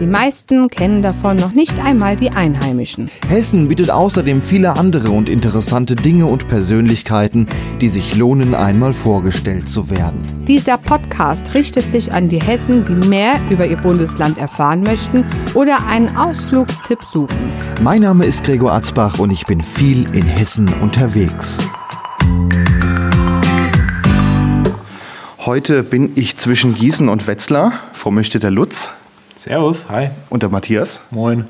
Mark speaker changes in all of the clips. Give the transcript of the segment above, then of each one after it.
Speaker 1: Die meisten kennen davon noch nicht einmal die Einheimischen.
Speaker 2: Hessen bietet außerdem viele andere und interessante Dinge und Persönlichkeiten, die sich lohnen, einmal vorgestellt zu werden.
Speaker 1: Dieser Podcast richtet sich an die Hessen, die mehr über ihr Bundesland erfahren möchten oder einen Ausflugstipp suchen.
Speaker 2: Mein Name ist Gregor Atzbach und ich bin viel in Hessen unterwegs. Heute bin ich zwischen Gießen und Wetzlar. Vor mir steht der Lutz.
Speaker 3: Servus, hi.
Speaker 2: Und der Matthias.
Speaker 3: Moin.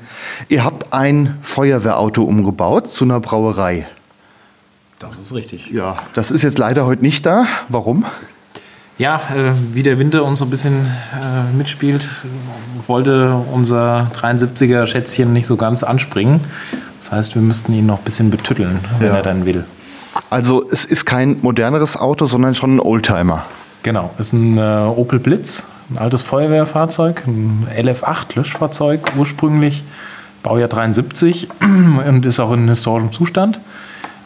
Speaker 2: Ihr habt ein Feuerwehrauto umgebaut zu einer Brauerei.
Speaker 3: Das ist richtig.
Speaker 2: Ja, das ist jetzt leider heute nicht da. Warum?
Speaker 3: Ja, äh, wie der Winter uns so ein bisschen äh, mitspielt, wollte unser 73er Schätzchen nicht so ganz anspringen. Das heißt, wir müssten ihn noch ein bisschen betütteln, wenn
Speaker 2: Ja.
Speaker 3: er dann will.
Speaker 2: Also es ist kein moderneres Auto, sondern schon ein Oldtimer.
Speaker 3: Genau, ist ein äh, Opel Blitz, ein altes Feuerwehrfahrzeug, ein LF8 Löschfahrzeug ursprünglich, Baujahr 73 und ist auch in historischem Zustand.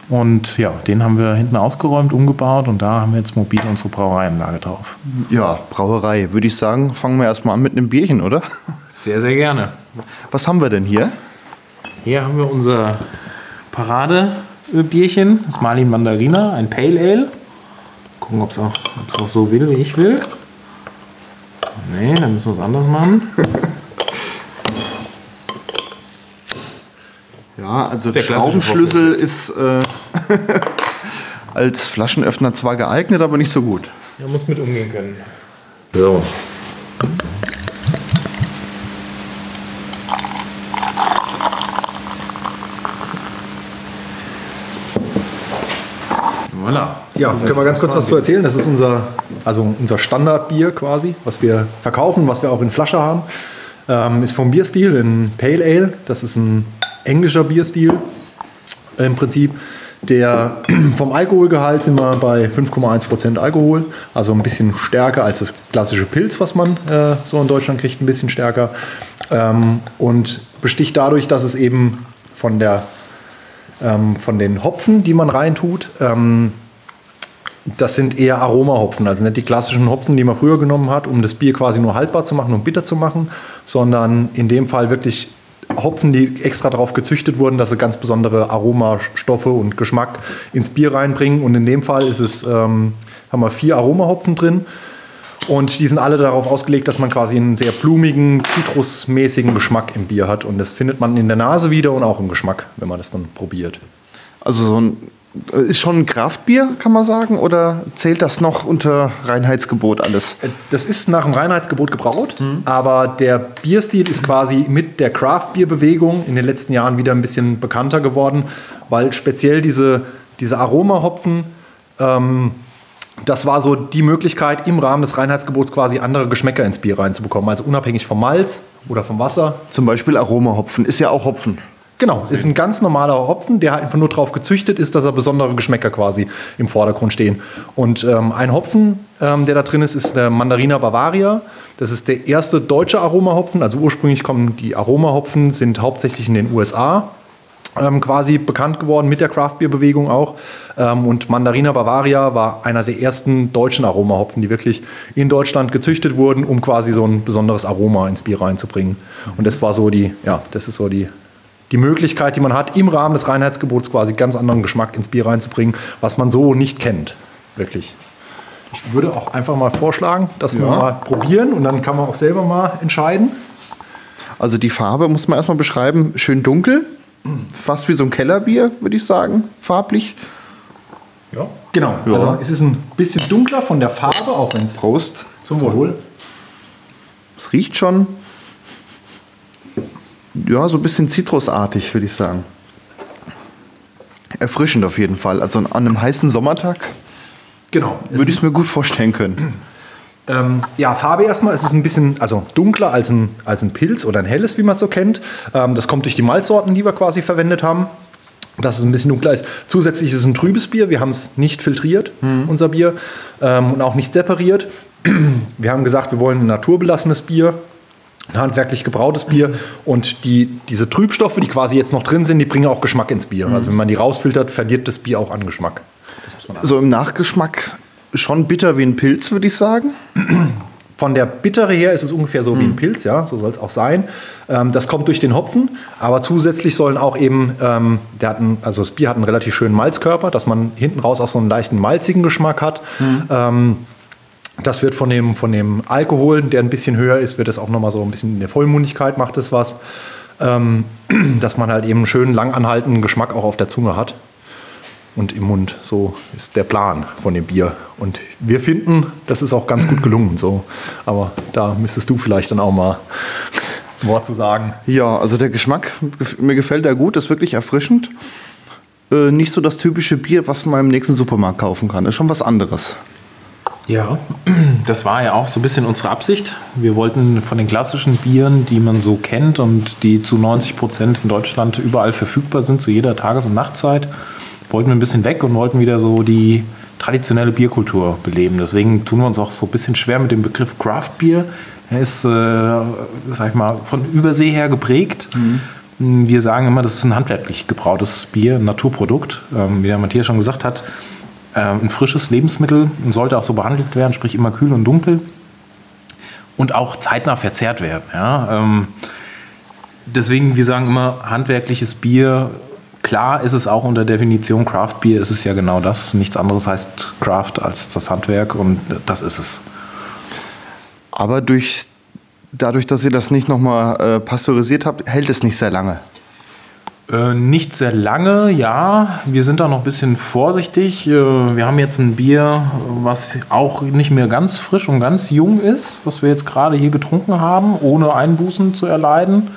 Speaker 3: Und ja, den haben wir hinten ausgeräumt, umgebaut und da haben wir jetzt mobil unsere Brauereianlage drauf.
Speaker 2: Ja, Brauerei. Würde ich sagen, fangen wir erstmal an mit einem Bierchen, oder?
Speaker 3: Sehr, sehr gerne.
Speaker 2: Was haben wir denn hier?
Speaker 3: Hier haben wir unser Paradebierchen, das Marlin Mandarina, ein Pale Ale. Gucken, ob es auch, ob's auch so will, wie ich will. Nee, dann müssen wir es anders machen.
Speaker 2: Ja, also
Speaker 3: der
Speaker 2: Schraubenschlüssel ist äh, als Flaschenöffner zwar geeignet, aber nicht so gut.
Speaker 3: Er muss mit umgehen können. So. Voilà.
Speaker 4: Ja, können wir ganz kurz was zu erzählen? Das ist unser, also unser Standardbier quasi, was wir verkaufen, was wir auch in Flasche haben. Ähm, ist vom Bierstil in Pale Ale. Das ist ein englischer Bierstil äh, im Prinzip. Der vom Alkoholgehalt sind wir bei 5,1% Alkohol, also ein bisschen stärker als das klassische Pilz, was man äh, so in Deutschland kriegt, ein bisschen stärker. Ähm, und besticht dadurch, dass es eben von der ähm, von den Hopfen, die man reintut, ähm, das sind eher Aromahopfen, also nicht die klassischen Hopfen, die man früher genommen hat, um das Bier quasi nur haltbar zu machen und bitter zu machen, sondern in dem Fall wirklich Hopfen, die extra darauf gezüchtet wurden, dass sie ganz besondere Aromastoffe und Geschmack ins Bier reinbringen. Und in dem Fall ist es, ähm, haben wir vier Aromahopfen drin. Und die sind alle darauf ausgelegt, dass man quasi einen sehr blumigen, zitrusmäßigen Geschmack im Bier hat. Und das findet man in der Nase wieder und auch im Geschmack, wenn man das dann probiert.
Speaker 2: Also so ein äh, ist schon ein Kraftbier, kann man sagen, oder zählt das noch unter Reinheitsgebot alles?
Speaker 4: Das ist nach dem Reinheitsgebot gebraut, aber der Bierstil ist quasi mit der Craft-Bier-Bewegung in den letzten Jahren wieder ein bisschen bekannter geworden, weil speziell diese, diese Aromahopfen, ähm, das war so die Möglichkeit, im Rahmen des Reinheitsgebots quasi andere Geschmäcker ins Bier reinzubekommen. Also unabhängig vom Malz oder vom Wasser.
Speaker 2: Zum Beispiel Aromahopfen, ist ja auch Hopfen.
Speaker 4: Genau, ist ein ganz normaler Hopfen, der einfach nur darauf gezüchtet ist, dass er besondere Geschmäcker quasi im Vordergrund stehen. Und ähm, ein Hopfen, ähm, der da drin ist, ist der Mandarina Bavaria. Das ist der erste deutsche Aromahopfen. Also ursprünglich kommen die Aromahopfen, sind hauptsächlich in den USA ähm, quasi bekannt geworden mit der Craft-Bier-Bewegung auch. Ähm, und Mandarina Bavaria war einer der ersten deutschen Aromahopfen, die wirklich in Deutschland gezüchtet wurden, um quasi so ein besonderes Aroma ins Bier reinzubringen. Und das war so die, ja, das ist so die, die Möglichkeit, die man hat, im Rahmen des Reinheitsgebots quasi ganz anderen Geschmack ins Bier reinzubringen, was man so nicht kennt. Wirklich. Ich würde auch einfach mal vorschlagen, dass wir
Speaker 2: Ja.
Speaker 4: mal probieren und dann kann man auch selber mal entscheiden.
Speaker 2: Also die Farbe muss man erstmal beschreiben, schön dunkel, fast wie so ein Kellerbier, würde ich sagen, farblich.
Speaker 4: Ja. Genau.
Speaker 2: Ja.
Speaker 4: Also es ist ein bisschen dunkler von der Farbe, auch wenn es
Speaker 2: Prost.
Speaker 4: zum Wohl.
Speaker 2: Es riecht schon, ja, so ein bisschen zitrusartig, würde ich sagen. Erfrischend auf jeden Fall. Also an einem heißen Sommertag
Speaker 4: Genau.
Speaker 2: Würde ich es mir gut vorstellen können.
Speaker 4: ähm, ja, Farbe erstmal. Es ist ein bisschen also dunkler als ein, als ein Pilz oder ein helles, wie man es so kennt. Ähm, das kommt durch die Malzsorten, die wir quasi verwendet haben. Dass es ein bisschen dunkler ist. Zusätzlich ist es ein trübes Bier. Wir haben es nicht filtriert, unser Bier, ähm, und auch nicht separiert. Wir haben gesagt, wir wollen ein naturbelassenes Bier ein handwerklich gebrautes Bier. Und die, diese Trübstoffe, die quasi jetzt noch drin sind, die bringen auch Geschmack ins Bier. Also wenn man die rausfiltert, verliert das Bier auch an Geschmack.
Speaker 2: So im Nachgeschmack schon bitter wie ein Pilz, würde ich sagen.
Speaker 4: Von der Bittere her ist es ungefähr so wie ein Pilz, ja, so soll es auch sein. Ähm, das kommt durch den Hopfen, aber zusätzlich sollen auch eben, ähm, der hat einen, also das Bier hat einen relativ schönen Malzkörper, dass man hinten raus auch so einen leichten malzigen Geschmack hat. Ähm, das wird von dem, von dem Alkohol, der ein bisschen höher ist, wird es auch nochmal so ein bisschen in der Vollmundigkeit macht es was. Ähm, dass man halt eben einen schönen lang anhaltenden Geschmack auch auf der Zunge hat und im Mund. So ist der Plan von dem Bier. Und wir finden, das ist auch ganz gut gelungen. So. Aber da müsstest du vielleicht dann auch mal ein Wort zu sagen.
Speaker 2: Ja, also der Geschmack, mir gefällt er gut, ist wirklich erfrischend. Äh, nicht so das typische Bier, was man im nächsten Supermarkt kaufen kann. Ist schon was anderes.
Speaker 3: Ja, das war ja auch so ein bisschen unsere Absicht. Wir wollten von den klassischen Bieren, die man so kennt und die zu 90 Prozent in Deutschland überall verfügbar sind, zu jeder Tages- und Nachtzeit, wollten wir ein bisschen weg und wollten wieder so die traditionelle Bierkultur beleben. Deswegen tun wir uns auch so ein bisschen schwer mit dem Begriff Craft Beer. Er ist, äh, sag ich mal, von Übersee her geprägt. Wir sagen immer, das ist ein handwerklich gebrautes Bier, ein Naturprodukt. Ähm, wie der Matthias schon gesagt hat, äh, ein frisches Lebensmittel und sollte auch so behandelt werden, sprich immer kühl und dunkel und auch zeitnah verzehrt werden. Ja? Ähm, deswegen, wir sagen immer, handwerkliches Bier, klar ist es auch unter Definition Craft Beer, ist es ja genau das. Nichts anderes heißt Craft als das Handwerk und das ist es.
Speaker 2: Aber durch, dadurch, dass ihr das nicht nochmal äh, pasteurisiert habt, hält es nicht sehr lange.
Speaker 3: Äh, nicht sehr lange, ja. Wir sind da noch ein bisschen vorsichtig. Äh, wir haben jetzt ein Bier, was auch nicht mehr ganz frisch und ganz jung ist, was wir jetzt gerade hier getrunken haben, ohne Einbußen zu erleiden.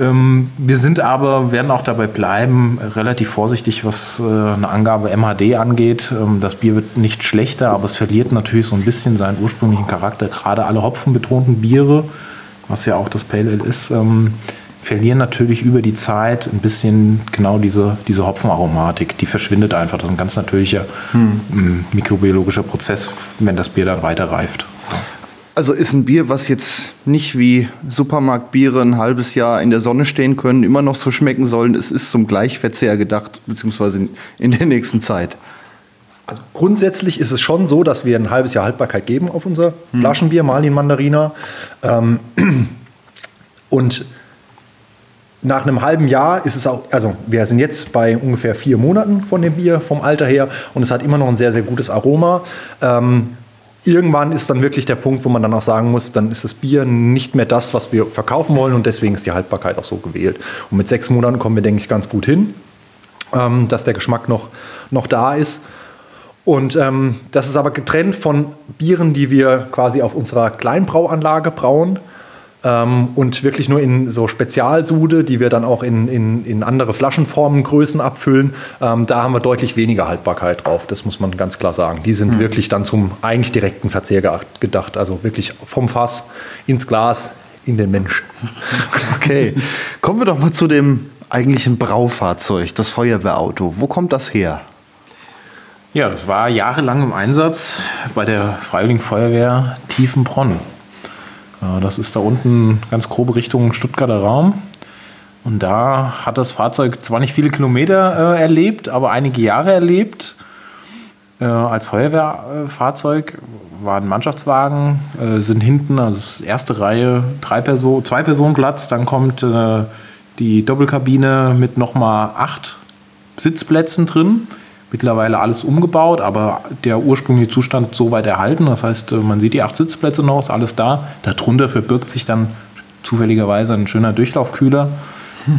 Speaker 3: Ähm, wir sind aber, werden auch dabei bleiben, relativ vorsichtig, was äh, eine Angabe MHD angeht. Ähm, das Bier wird nicht schlechter, aber es verliert natürlich so ein bisschen seinen ursprünglichen Charakter. Gerade alle hopfenbetonten Biere, was ja auch das Pale Ale ist, ähm, verlieren natürlich über die Zeit ein bisschen genau diese, diese Hopfenaromatik. Die verschwindet einfach. Das ist ein ganz natürlicher ähm, mikrobiologischer Prozess, wenn das Bier dann weiter reift.
Speaker 2: Also ist ein Bier, was jetzt nicht wie Supermarktbiere ein halbes Jahr in der Sonne stehen können, immer noch so schmecken sollen. Es ist zum Gleichverzehr gedacht, beziehungsweise in, der nächsten Zeit.
Speaker 4: Also grundsätzlich ist es schon so, dass wir ein halbes Jahr Haltbarkeit geben auf unser Flaschenbier, Marlin Mandarina. Ähm, und nach einem halben Jahr ist es auch, also wir sind jetzt bei ungefähr vier Monaten von dem Bier vom Alter her und es hat immer noch ein sehr, sehr gutes Aroma. Ähm, irgendwann ist dann wirklich der Punkt, wo man dann auch sagen muss, dann ist das Bier nicht mehr das, was wir verkaufen wollen und deswegen ist die Haltbarkeit auch so gewählt. Und mit sechs Monaten kommen wir, denke ich, ganz gut hin, ähm, dass der Geschmack noch, noch da ist. Und ähm, das ist aber getrennt von Bieren, die wir quasi auf unserer Kleinbrauanlage brauen. Ähm, und wirklich nur in so Spezialsude, die wir dann auch in, in, in andere Flaschenformen, Größen abfüllen. Ähm, da haben wir deutlich weniger Haltbarkeit drauf, das muss man ganz klar sagen. Die sind wirklich dann zum eigentlich direkten Verzehr gedacht. Also wirklich vom Fass ins Glas, in den Mensch.
Speaker 2: Okay, kommen wir doch mal zu dem eigentlichen Braufahrzeug, das Feuerwehrauto. Wo kommt das her?
Speaker 3: Ja, das war jahrelang im Einsatz bei der Freiwilligen Feuerwehr Tiefenbronn. Das ist da unten ganz grobe Richtung Stuttgarter Raum. Und da hat das Fahrzeug zwar nicht viele Kilometer äh, erlebt, aber einige Jahre erlebt. Äh, als Feuerwehrfahrzeug war ein Mannschaftswagen, äh, sind hinten, also erste Reihe, drei Person, zwei Personen Platz, dann kommt äh, die Doppelkabine mit nochmal acht Sitzplätzen drin. Mittlerweile alles umgebaut, aber der ursprüngliche Zustand so weit erhalten. Das heißt, äh, man sieht die acht Sitzplätze noch, ist alles da. Darunter verbirgt sich dann zufälligerweise ein schöner Durchlaufkühler,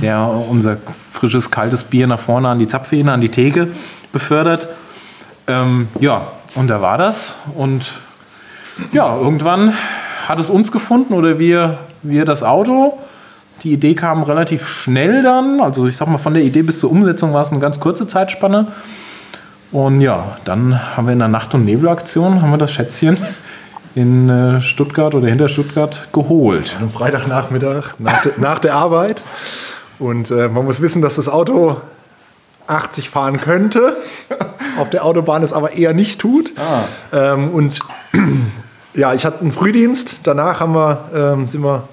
Speaker 3: der unser frisches, kaltes Bier nach vorne an die Zapfhähne, an die Theke befördert. Ähm, ja, und da war das. Und ja, irgendwann hat es uns gefunden oder wir, wir das Auto. Die Idee kam relativ schnell dann. Also ich sag mal, von der Idee bis zur Umsetzung war es eine ganz kurze Zeitspanne. Und ja, dann haben wir in der Nacht- und Nebelaktion haben wir das Schätzchen in äh, Stuttgart oder hinter Stuttgart geholt.
Speaker 4: Am Freitagnachmittag nach, de, nach der Arbeit. Und äh, man muss wissen, dass das Auto 80 fahren könnte, auf der Autobahn es aber eher nicht tut. Ähm, und ja, ich hatte einen Frühdienst. Danach haben wir, ähm, sind wir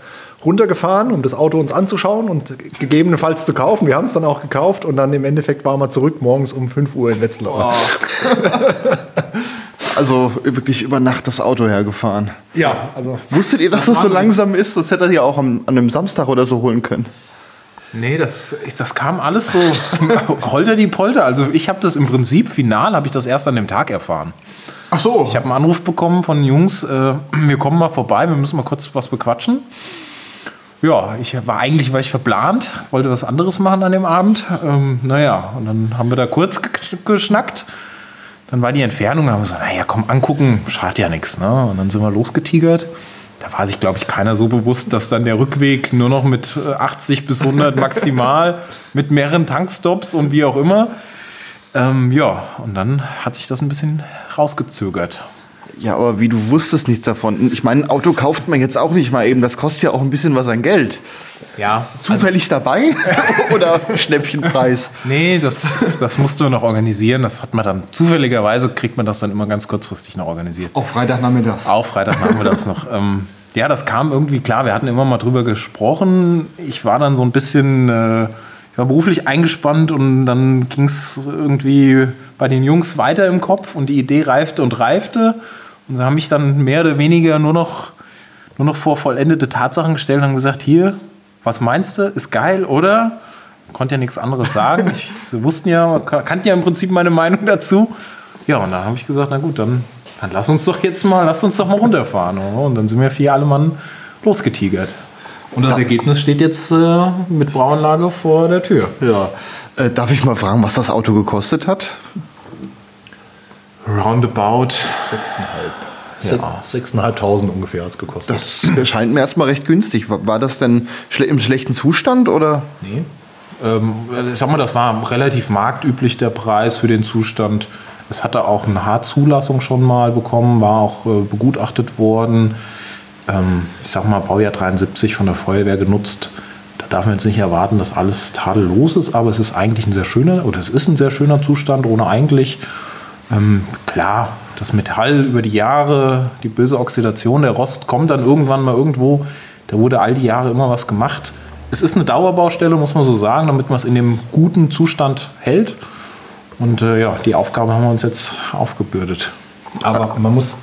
Speaker 4: runtergefahren, um das Auto uns anzuschauen und gegebenenfalls zu kaufen. Wir haben es dann auch gekauft und dann im Endeffekt waren wir zurück morgens um 5 Uhr in Wetzlar.
Speaker 2: Also wirklich über Nacht das Auto hergefahren.
Speaker 4: Ja, also
Speaker 2: Wusstet ihr, dass das so langsam ist? Das hättet ihr auch am, an einem Samstag oder so holen können.
Speaker 3: Nee, das, das kam alles so holter die Polter. Also ich habe das im Prinzip, final habe ich das erst an dem Tag erfahren.
Speaker 2: Ach so.
Speaker 3: Ich habe einen Anruf bekommen von Jungs, äh, wir kommen mal vorbei, wir müssen mal kurz was bequatschen. Ja, ich war eigentlich war ich verplant, wollte was anderes machen an dem Abend. Ähm, naja, und dann haben wir da kurz ge- geschnackt. Dann war die Entfernung, haben wir so, naja, komm, angucken, schadet ja nichts. Ne? Und dann sind wir losgetigert. Da war sich, glaube ich, keiner so bewusst, dass dann der Rückweg nur noch mit äh, 80 bis 100 maximal, mit mehreren Tankstops und wie auch immer. Ähm, ja, und dann hat sich das ein bisschen rausgezögert.
Speaker 2: Ja, aber wie du wusstest nichts davon. Ich meine, ein Auto kauft man jetzt auch nicht mal eben. Das kostet ja auch ein bisschen was an Geld.
Speaker 3: Ja,
Speaker 2: Zufällig dabei oder Schnäppchenpreis?
Speaker 3: Nee, das, das musst du noch organisieren. Das hat man dann zufälligerweise kriegt man das dann immer ganz kurzfristig noch organisiert.
Speaker 2: Auch Freitagnachmittags.
Speaker 3: Auch Freitag machen wir das noch. Ähm, ja, das kam irgendwie klar. Wir hatten immer mal drüber gesprochen. Ich war dann so ein bisschen, äh, ich war beruflich eingespannt und dann ging es irgendwie bei den Jungs weiter im Kopf und die Idee reifte und reifte. Und sie haben mich dann mehr oder weniger nur noch, nur noch vor vollendete Tatsachen gestellt und haben gesagt, hier, was meinst du? Ist geil, oder? Konnte ja nichts anderes sagen. Ich, sie wussten ja, kannten ja im Prinzip meine Meinung dazu. Ja, und dann habe ich gesagt, na gut, dann, dann lass uns doch jetzt mal, lass uns doch mal runterfahren. oder? Und dann sind wir vier alle Mann losgetigert. Und das Ergebnis steht jetzt äh, mit Brauanlage vor der Tür.
Speaker 2: Ja. Äh, darf ich mal fragen, was das Auto gekostet hat?
Speaker 3: Roundabout.
Speaker 4: Ja. 6.500 ungefähr hat es gekostet.
Speaker 2: Das erscheint mir erstmal recht günstig. War, das denn im schlechten Zustand oder?
Speaker 3: Nee. Ähm, ich sag mal, das war relativ marktüblich der Preis für den Zustand. Es hatte auch eine H-Zulassung schon mal bekommen, war auch äh, begutachtet worden. Ähm, ich sag mal, Baujahr 73 von der Feuerwehr genutzt. Da darf man jetzt nicht erwarten, dass alles tadellos ist, aber es ist eigentlich ein sehr schöner, oder es ist ein sehr schöner Zustand, ohne eigentlich. Ähm, klar, das Metall über die Jahre, die böse Oxidation, der Rost kommt dann irgendwann mal irgendwo. Da wurde all die Jahre immer was gemacht. Es ist eine Dauerbaustelle, muss man so sagen, damit man es in dem guten Zustand hält. Und äh, ja, die Aufgabe haben wir uns jetzt aufgebürdet.
Speaker 4: Aber man muss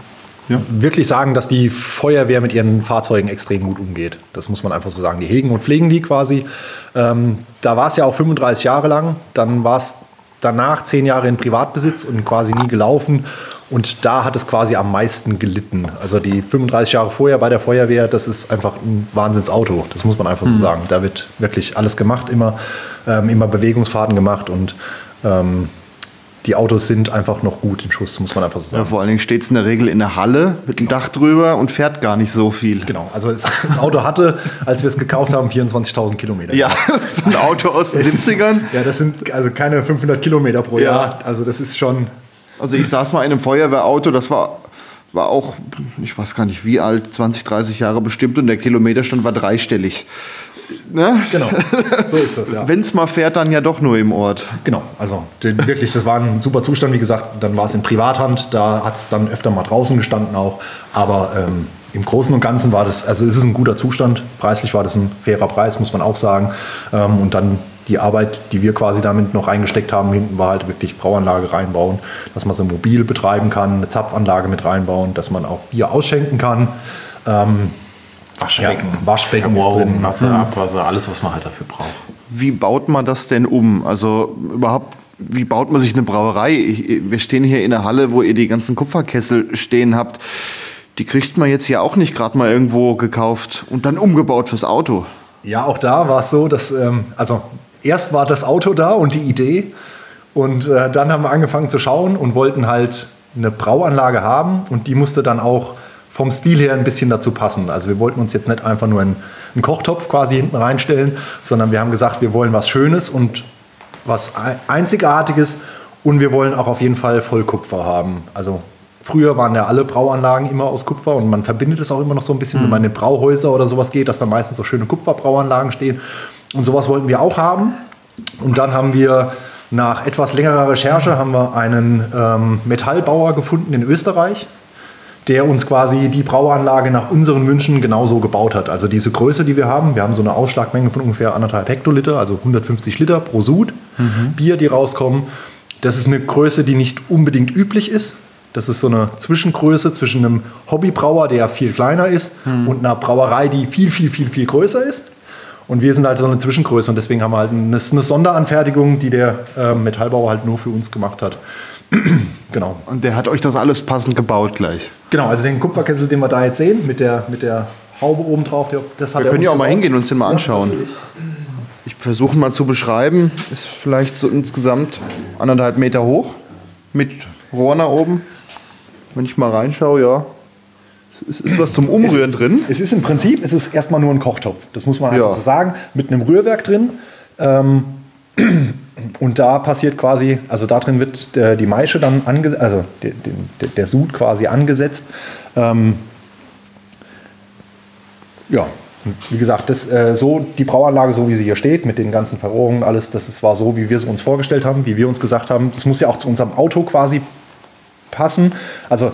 Speaker 4: wirklich sagen, dass die Feuerwehr mit ihren Fahrzeugen extrem gut umgeht. Das muss man einfach so sagen. Die hegen und pflegen die quasi. Ähm, da war es ja auch 35 Jahre lang. Dann war es danach zehn Jahre in Privatbesitz und quasi nie gelaufen. Und da hat es quasi am meisten gelitten. Also die 35 Jahre vorher bei der Feuerwehr, das ist einfach ein Wahnsinnsauto. Das muss man einfach so sagen. Da wird wirklich alles gemacht, immer, ähm, immer Bewegungsfahrten gemacht und ähm, die Autos sind einfach noch gut in Schuss, muss man einfach so sagen.
Speaker 2: Ja, vor allen Dingen steht es in der Regel in der Halle mit dem Dach drüber und fährt gar nicht so viel.
Speaker 4: Genau, also das, das Auto hatte, als wir es gekauft haben, 24.000 Kilometer.
Speaker 2: Ja, ein Auto aus den 70ern.
Speaker 4: Ja, das sind also keine 500 Kilometer pro
Speaker 2: Ja.
Speaker 4: Jahr. Also das ist schon,
Speaker 2: Also ich saß mal in einem Feuerwehrauto, das war, war auch, ich weiß gar nicht wie alt, 20, 30 Jahre bestimmt und der Kilometerstand war dreistellig. Ne?
Speaker 4: genau, so ist das, ja.
Speaker 2: Wenn es mal fährt, dann ja doch nur im Ort.
Speaker 4: Genau, also den, wirklich, das war ein super Zustand. Wie gesagt, dann war es in Privathand, da hat es dann öfter mal draußen gestanden auch. Aber ähm, im Großen und Ganzen war das, also es ist ein guter Zustand. Preislich war das ein fairer Preis, muss man auch sagen. Ähm, und dann die Arbeit, die wir quasi damit noch reingesteckt haben, hinten war halt wirklich Brauanlage reinbauen, dass man sie mobil betreiben kann, eine Zapfanlage mit reinbauen, dass man auch Bier ausschenken kann. Ähm,
Speaker 3: Waschbecken,
Speaker 4: Ja, Waschbecken drin.
Speaker 3: Wasser, Abwasser, alles, was man halt dafür braucht.
Speaker 2: Wie baut man das denn um? Also überhaupt, wie baut man sich eine Brauerei? Ich, wir stehen hier in der Halle, wo ihr die ganzen Kupferkessel stehen habt. Die kriegt man jetzt ja auch nicht gerade mal irgendwo gekauft und dann umgebaut fürs Auto.
Speaker 4: Ja, auch da war es so, dass, ähm, also erst war das Auto da und die Idee und äh, dann haben wir angefangen zu schauen und wollten halt eine Brauanlage haben und die musste dann auch vom Stil her ein bisschen dazu passen. Also wir wollten uns jetzt nicht einfach nur einen, einen Kochtopf quasi hinten reinstellen, sondern wir haben gesagt, wir wollen was Schönes und was ei- Einzigartiges und wir wollen auch auf jeden Fall Vollkupfer haben. Also früher waren ja alle Brauanlagen immer aus Kupfer und man verbindet es auch immer noch so ein bisschen, wenn man in Brauhäuser oder sowas geht, dass da meistens so schöne Kupferbrauanlagen stehen. Und sowas wollten wir auch haben. Und dann haben wir nach etwas längerer Recherche haben wir einen ähm, Metallbauer gefunden in Österreich, der uns quasi die Brauanlage nach unseren Wünschen genauso gebaut hat. Also diese Größe, die wir haben, wir haben so eine Ausschlagmenge von ungefähr anderthalb Hektoliter, also 150 Liter pro Sud Bier, die rauskommen. Das ist eine Größe, die nicht unbedingt üblich ist. Das ist so eine Zwischengröße zwischen einem Hobbybrauer, der viel kleiner ist, und einer Brauerei, die viel, viel, viel, viel größer ist. Und wir sind halt so eine Zwischengröße und deswegen haben wir halt eine, eine Sonderanfertigung, die der äh, Metallbauer halt nur für uns gemacht hat. genau.
Speaker 2: Und der hat euch das alles passend gebaut gleich.
Speaker 4: Genau, also den Kupferkessel, den wir da jetzt sehen, mit der, mit der Haube oben drauf, der, das hat
Speaker 2: Wir können ja auch mal hingehen und uns den mal anschauen. Ich versuche mal zu beschreiben. Ist vielleicht so insgesamt anderthalb Meter hoch mit Rohr nach oben. Wenn ich mal reinschaue, ja. Es ist was zum Umrühren drin.
Speaker 4: Es ist im Prinzip, es ist erstmal nur ein Kochtopf. Das muss man einfach
Speaker 2: Ja.
Speaker 4: so sagen. Mit einem Rührwerk drin. Ähm, und da passiert quasi, also da drin wird äh, die Maische dann angesetzt, also der, der, der Sud quasi angesetzt. Ähm, ja, wie gesagt, das, äh, so die Brauanlage, so wie sie hier steht, mit den ganzen Verrohrungen, alles, das ist, war so, wie wir es uns vorgestellt haben, wie wir uns gesagt haben. Das muss ja auch zu unserem Auto quasi passen. Also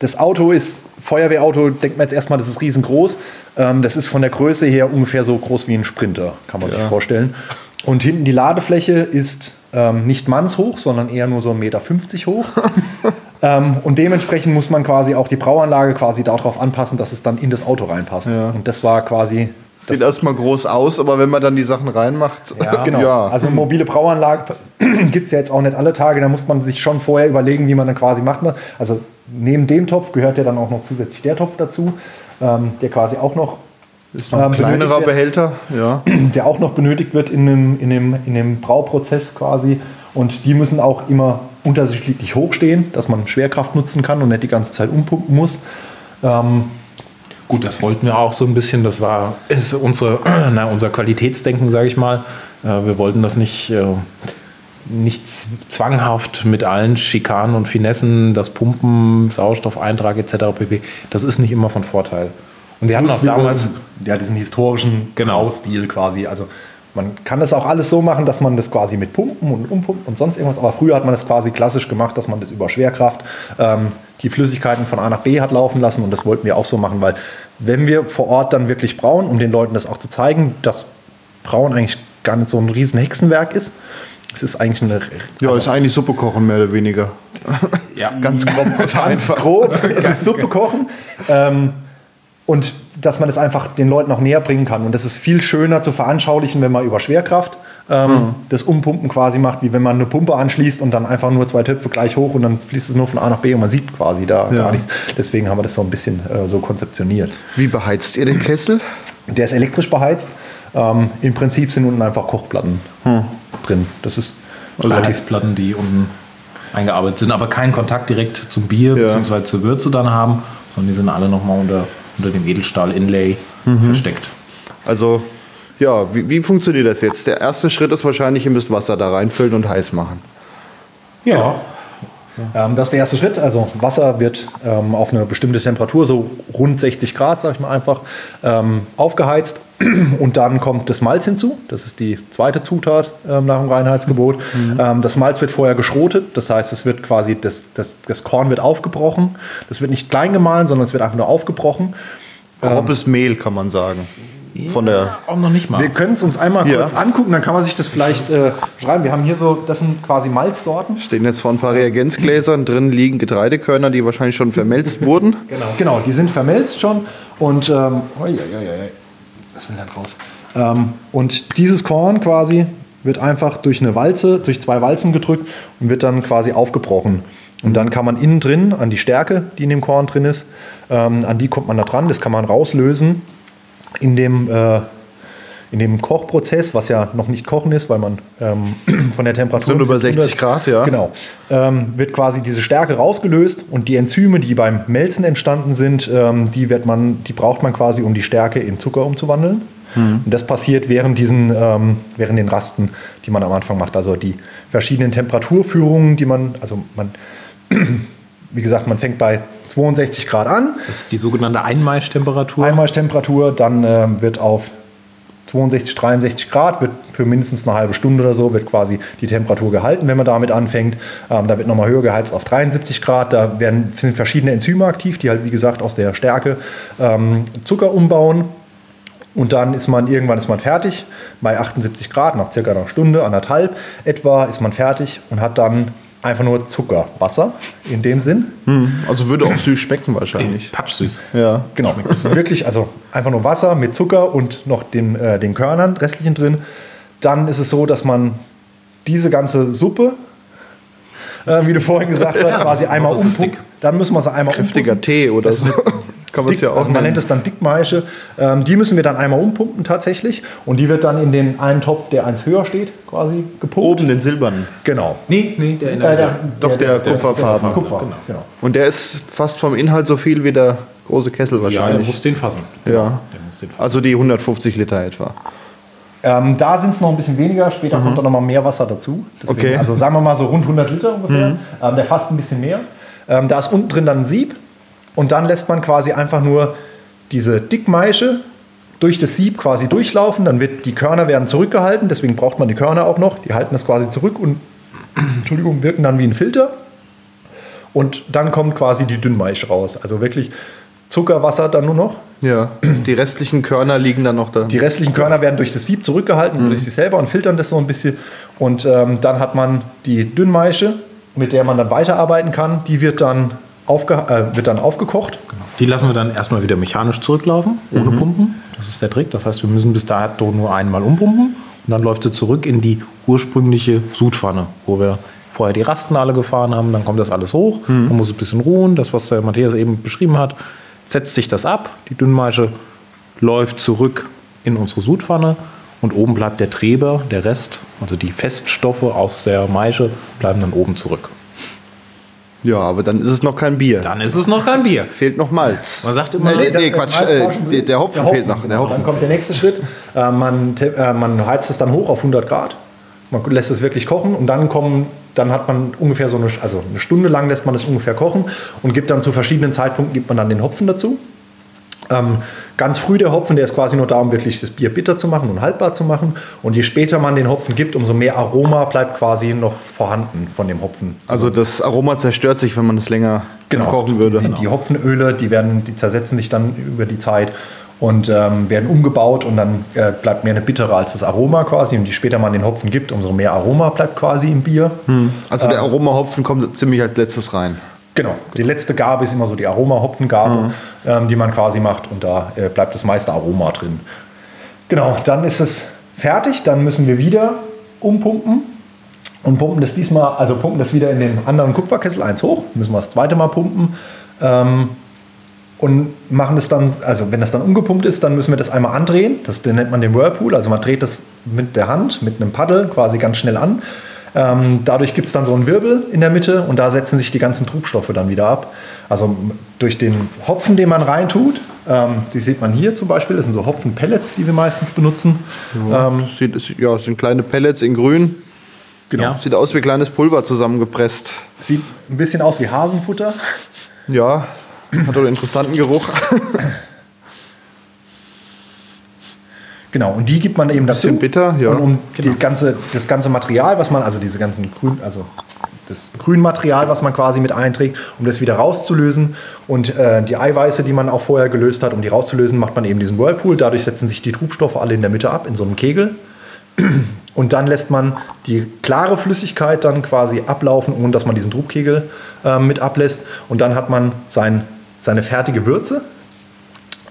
Speaker 4: das Auto ist, Feuerwehrauto, denkt man jetzt erstmal, das ist riesengroß. Ähm, das ist von der Größe her ungefähr so groß wie ein Sprinter, kann man sich vorstellen. Und hinten die Ladefläche ist ähm, nicht mannshoch, sondern eher nur so 1,50 Meter hoch. ähm, und dementsprechend muss man quasi auch die Brauanlage quasi darauf anpassen, dass es dann in das Auto reinpasst.
Speaker 2: Ja.
Speaker 4: Und das war quasi... Das,
Speaker 2: Sieht erstmal groß aus, aber wenn man dann die Sachen reinmacht,
Speaker 4: ja, genau.
Speaker 2: ja.
Speaker 4: Also mobile Brauanlage gibt es ja jetzt auch nicht alle Tage. Da muss man sich schon vorher überlegen, wie man dann quasi macht. ne? Also neben dem Topf gehört ja dann auch noch zusätzlich der Topf dazu, ähm, der quasi auch noch,
Speaker 2: ist noch ein
Speaker 4: ähm,
Speaker 2: kleinerer. Behälter. Ja.
Speaker 4: der auch noch benötigt wird in dem, in dem, in dem Brauprozess quasi. Und die müssen auch immer unterschiedlich hoch stehen, dass man Schwerkraft nutzen kann und nicht die ganze Zeit umpumpen muss. Ähm,
Speaker 3: Gut, das wollten wir auch so ein bisschen. Das war ist unsere, na, unser Qualitätsdenken, sage ich mal. Äh, wir wollten das nicht, äh, nicht zwanghaft mit allen Schikanen und Finessen, das Pumpen, Sauerstoffeintrag etc. pp. Das ist nicht immer von Vorteil. Und wir hatten auch damals.
Speaker 4: ja, diesen historischen
Speaker 3: Genau.
Speaker 4: Braustil quasi. Also man kann das auch alles so machen, dass man das quasi mit Pumpen und Umpumpen und sonst irgendwas. Aber früher hat man das quasi klassisch gemacht, dass man das über Schwerkraft ähm, die Flüssigkeiten von A nach B hat laufen lassen. Und das wollten wir auch so machen, weil wenn wir vor Ort dann wirklich brauen, um den Leuten das auch zu zeigen, dass Brauen eigentlich gar nicht so ein riesen Hexenwerk ist. Es ist eigentlich eine
Speaker 2: ja,
Speaker 4: also
Speaker 2: ist eigentlich Suppe kochen, mehr oder weniger.
Speaker 3: Ja,
Speaker 2: Ganz grob.
Speaker 4: ganz grob. Es ist Suppe kochen. Ähm, und dass man das einfach den Leuten auch näher bringen kann. Und das ist viel schöner zu veranschaulichen, wenn man über Schwerkraft ähm, das Umpumpen quasi macht, wie wenn man eine Pumpe anschließt und dann einfach nur zwei Töpfe gleich hoch und dann fließt es nur von A nach B und man sieht quasi da
Speaker 2: Ja.
Speaker 4: gar nichts. Deswegen haben wir das so ein bisschen äh, so konzeptioniert.
Speaker 2: Wie beheizt ihr den Kessel?
Speaker 4: Der ist elektrisch beheizt. Ähm, Im Prinzip sind unten einfach Kochplatten drin. Das ist
Speaker 3: Heizplatten, die unten eingearbeitet sind, aber keinen Kontakt direkt zum Bier
Speaker 2: Ja.
Speaker 3: bzw. zur Würze dann haben, sondern die sind alle nochmal unter, unter dem Edelstahl-Inlay versteckt.
Speaker 2: Also, ja, wie, wie funktioniert das jetzt? Der erste Schritt ist wahrscheinlich, ihr müsst Wasser da reinfüllen und heiß machen.
Speaker 3: Ja,
Speaker 4: Ähm, das ist der erste Schritt. Also Wasser wird ähm, auf eine bestimmte Temperatur, so rund 60 Grad, sag ich mal einfach, ähm, aufgeheizt. Und dann kommt das Malz hinzu. Das ist die zweite Zutat ähm, nach dem Reinheitsgebot. Ähm, das Malz wird vorher geschrotet. Das heißt, es wird quasi, das, das, das Korn wird aufgebrochen. Das wird nicht klein gemahlen, sondern es wird einfach nur aufgebrochen.
Speaker 2: Grobes Mehl, kann man sagen. Von der.
Speaker 3: auch noch nicht mal.
Speaker 4: Wir können es uns einmal
Speaker 2: Ja.
Speaker 4: kurz angucken, dann kann man sich das vielleicht äh, beschreiben. Wir haben hier so, das sind quasi Malzsorten.
Speaker 2: Stehen jetzt vor ein paar Reagenzgläsern. Drin liegen Getreidekörner, die wahrscheinlich schon vermelzt wurden.
Speaker 4: Genau. Genau, die sind vermelzt schon und ähm, ui, ui, ui. was will da raus? Ähm, und dieses Korn quasi wird einfach durch eine Walze, durch zwei Walzen gedrückt und wird dann quasi aufgebrochen. Und dann kann man innen drin an die Stärke, die in dem Korn drin ist, ähm, an die kommt man da dran. Das kann man rauslösen in dem, äh, in dem Kochprozess, was ja noch nicht kochen ist, weil man ähm, von der Temperatur.
Speaker 2: Sind über
Speaker 4: bisschen
Speaker 2: 60
Speaker 4: drunter-
Speaker 2: Grad, ja.
Speaker 4: Genau. Ähm, wird quasi diese Stärke rausgelöst und die Enzyme, die beim Melzen entstanden sind, ähm, die, wird man, die braucht man quasi, um die Stärke in Zucker umzuwandeln.
Speaker 2: Hm.
Speaker 4: Und das passiert während, diesen, ähm, während den Rasten, die man am Anfang macht. Also die verschiedenen Temperaturführungen, die man, also man, wie gesagt, man fängt bei 62 Grad an,
Speaker 3: Das ist die sogenannte Einmaisch-Temperatur.
Speaker 4: Einmaltemperatur, dann ähm, wird auf 62, 63 Grad, wird für mindestens eine halbe Stunde oder so, wird quasi die Temperatur gehalten, wenn man damit anfängt. Ähm, da wird nochmal höher geheizt auf 73 Grad. Da werden, sind verschiedene Enzyme aktiv, die halt, wie gesagt, aus der Stärke ähm, Zucker umbauen. Und dann ist man irgendwann ist man fertig bei 78 Grad, nach circa einer Stunde, anderthalb etwa, ist man fertig und hat dann einfach nur Zucker, Wasser in dem Sinn.
Speaker 2: Hm, also würde auch süß schmecken wahrscheinlich.
Speaker 3: Patschsüß.
Speaker 2: Ja.
Speaker 4: Genau, es ist wirklich also einfach nur Wasser mit Zucker und noch den, äh, den Körnern, restlichen drin. Dann ist es so, dass man diese ganze Suppe, äh, wie du vorhin gesagt hast, quasi einmal
Speaker 3: dick.
Speaker 4: Dann müssen wir sie einmal
Speaker 2: Kräftiger
Speaker 4: umpumpen.
Speaker 2: Tee oder so. Kann man es
Speaker 4: Dick,
Speaker 2: ja auch
Speaker 4: also man nennt es dann Dickmaische. Ähm, die müssen wir dann einmal umpumpen tatsächlich. Und die wird dann in den einen Topf, der eins höher steht, quasi gepumpt.
Speaker 2: Oben den silbernen.
Speaker 4: Genau.
Speaker 3: Nee, nee, der in
Speaker 4: Äh, der,
Speaker 2: Doch, der kupferfarben.
Speaker 4: Kupfer, genau.
Speaker 2: Und der ist fast vom Inhalt so viel wie der große Kessel
Speaker 3: Ja, der
Speaker 2: wahrscheinlich.
Speaker 3: muss den fassen.
Speaker 2: Ja.
Speaker 3: Der muss den fassen.
Speaker 2: Also die 150 Liter etwa.
Speaker 4: Ähm, da sind es noch ein bisschen weniger, später kommt da noch mal mehr Wasser dazu. Deswegen,
Speaker 2: Okay.
Speaker 4: Also sagen wir mal so rund 100 Liter ungefähr. Ähm, der fasst ein bisschen mehr. Ähm, da ist unten drin dann ein Sieb und dann lässt man quasi einfach nur diese Dickmaische durch das Sieb quasi durchlaufen. Dann wird die Körner werden zurückgehalten, deswegen braucht man die Körner auch noch. Die halten das quasi zurück und Entschuldigung, wirken dann wie ein Filter. Und dann kommt quasi die Dünnmaische raus. Also wirklich Zucker, Wasser dann nur noch.
Speaker 2: Ja. Die restlichen Körner liegen dann noch da.
Speaker 4: Die restlichen Körner werden durch das Sieb zurückgehalten, durch sich selber und filtern das so ein bisschen. Und ähm, dann hat man die Dünnmaische, mit der man dann weiterarbeiten kann. Die wird dann, äh, wird dann aufgekocht.
Speaker 3: Die lassen wir dann erstmal wieder mechanisch zurücklaufen, ohne Pumpen. Das ist der Trick. Das heißt, wir müssen bis dato nur einmal umpumpen und dann läuft sie zurück in die ursprüngliche Sudpfanne, wo wir vorher die Rasten alle gefahren haben. Dann kommt das alles hoch, man muss es ein bisschen ruhen. Das, was der Matthias eben beschrieben hat, setzt sich das ab. Die Dünnmaische läuft zurück in unsere Sudpfanne und oben bleibt der Treber, der Rest, also die Feststoffe aus der Maische, bleiben dann oben zurück.
Speaker 2: Ja, aber dann ist es noch kein Bier.
Speaker 3: Dann ist es noch kein Bier.
Speaker 2: Fehlt noch Malz.
Speaker 3: Man sagt immer,
Speaker 2: Nee, nee, nee, Quatsch.
Speaker 4: Malz
Speaker 2: Äh, der, der Hopfen fehlt noch. Der. Hopfen.
Speaker 4: Dann kommt der nächste Schritt. Äh, man, äh, man heizt es dann hoch auf 100 Grad. Man lässt es wirklich kochen und dann kommen, dann hat man ungefähr so eine, also eine Stunde lang lässt man es ungefähr kochen und gibt dann zu verschiedenen Zeitpunkten gibt man dann den Hopfen dazu. Ähm, ganz früh der Hopfen, der ist quasi nur da, um wirklich das Bier bitter zu machen und haltbar zu machen. Und je später man den Hopfen gibt, umso mehr Aroma bleibt quasi noch vorhanden von dem Hopfen.
Speaker 2: Also das Aroma zerstört sich, wenn man es länger kochen würde.
Speaker 4: Die, die Hopfenöle, die werden, die zersetzen sich dann über die Zeit und ähm, werden umgebaut und dann äh, bleibt mehr eine bittere als das Aroma quasi. Und je später man den Hopfen gibt, umso mehr Aroma bleibt quasi im Bier.
Speaker 2: Also der Aromahopfen kommt ziemlich als letztes rein.
Speaker 4: Genau. Die letzte Gabe ist immer so die Aroma-Hopfengabe, ähm, die man quasi macht und da äh, bleibt das meiste Aroma drin. Genau, dann ist es fertig, dann müssen wir wieder umpumpen und pumpen das diesmal, also pumpen das wieder in den anderen Kupferkessel eins hoch, müssen wir das zweite Mal pumpen. Ähm, und machen es dann, also wenn das dann umgepumpt ist, dann müssen wir das einmal andrehen. Das nennt man den Whirlpool. Also man dreht das mit der Hand, mit einem Paddel quasi ganz schnell an. Ähm, dadurch gibt es dann so einen Wirbel in der Mitte und da setzen sich die ganzen Trubstoffe dann wieder ab. Also durch den Hopfen, den man reintut, ähm, die sieht man hier zum Beispiel, das sind so Hopfenpellets, die wir meistens benutzen. Ähm,
Speaker 2: Sieht, ja, sind kleine Pellets in grün.
Speaker 3: genau.
Speaker 2: Sieht aus wie kleines Pulver zusammengepresst.
Speaker 4: sieht ein bisschen aus wie Hasenfutter.
Speaker 2: Ja, hat einen interessanten Geruch.
Speaker 4: Genau, und die gibt man eben dazu.
Speaker 2: Bisschen bitter, ja.
Speaker 4: Und um die ganze, das ganze Material, was man, also diese ganzen Grün, also das Grünmaterial, was man quasi mit einträgt, um das wieder rauszulösen. Und äh, die Eiweiße, die man auch vorher gelöst hat, um die rauszulösen, macht man eben diesen Whirlpool. Dadurch setzen sich die Trubstoffe alle in der Mitte ab, in so einem Kegel. Und dann lässt man die klare Flüssigkeit dann quasi ablaufen, ohne dass man diesen Trubkegel äh, mit ablässt. Und dann hat man sein, seine fertige Würze.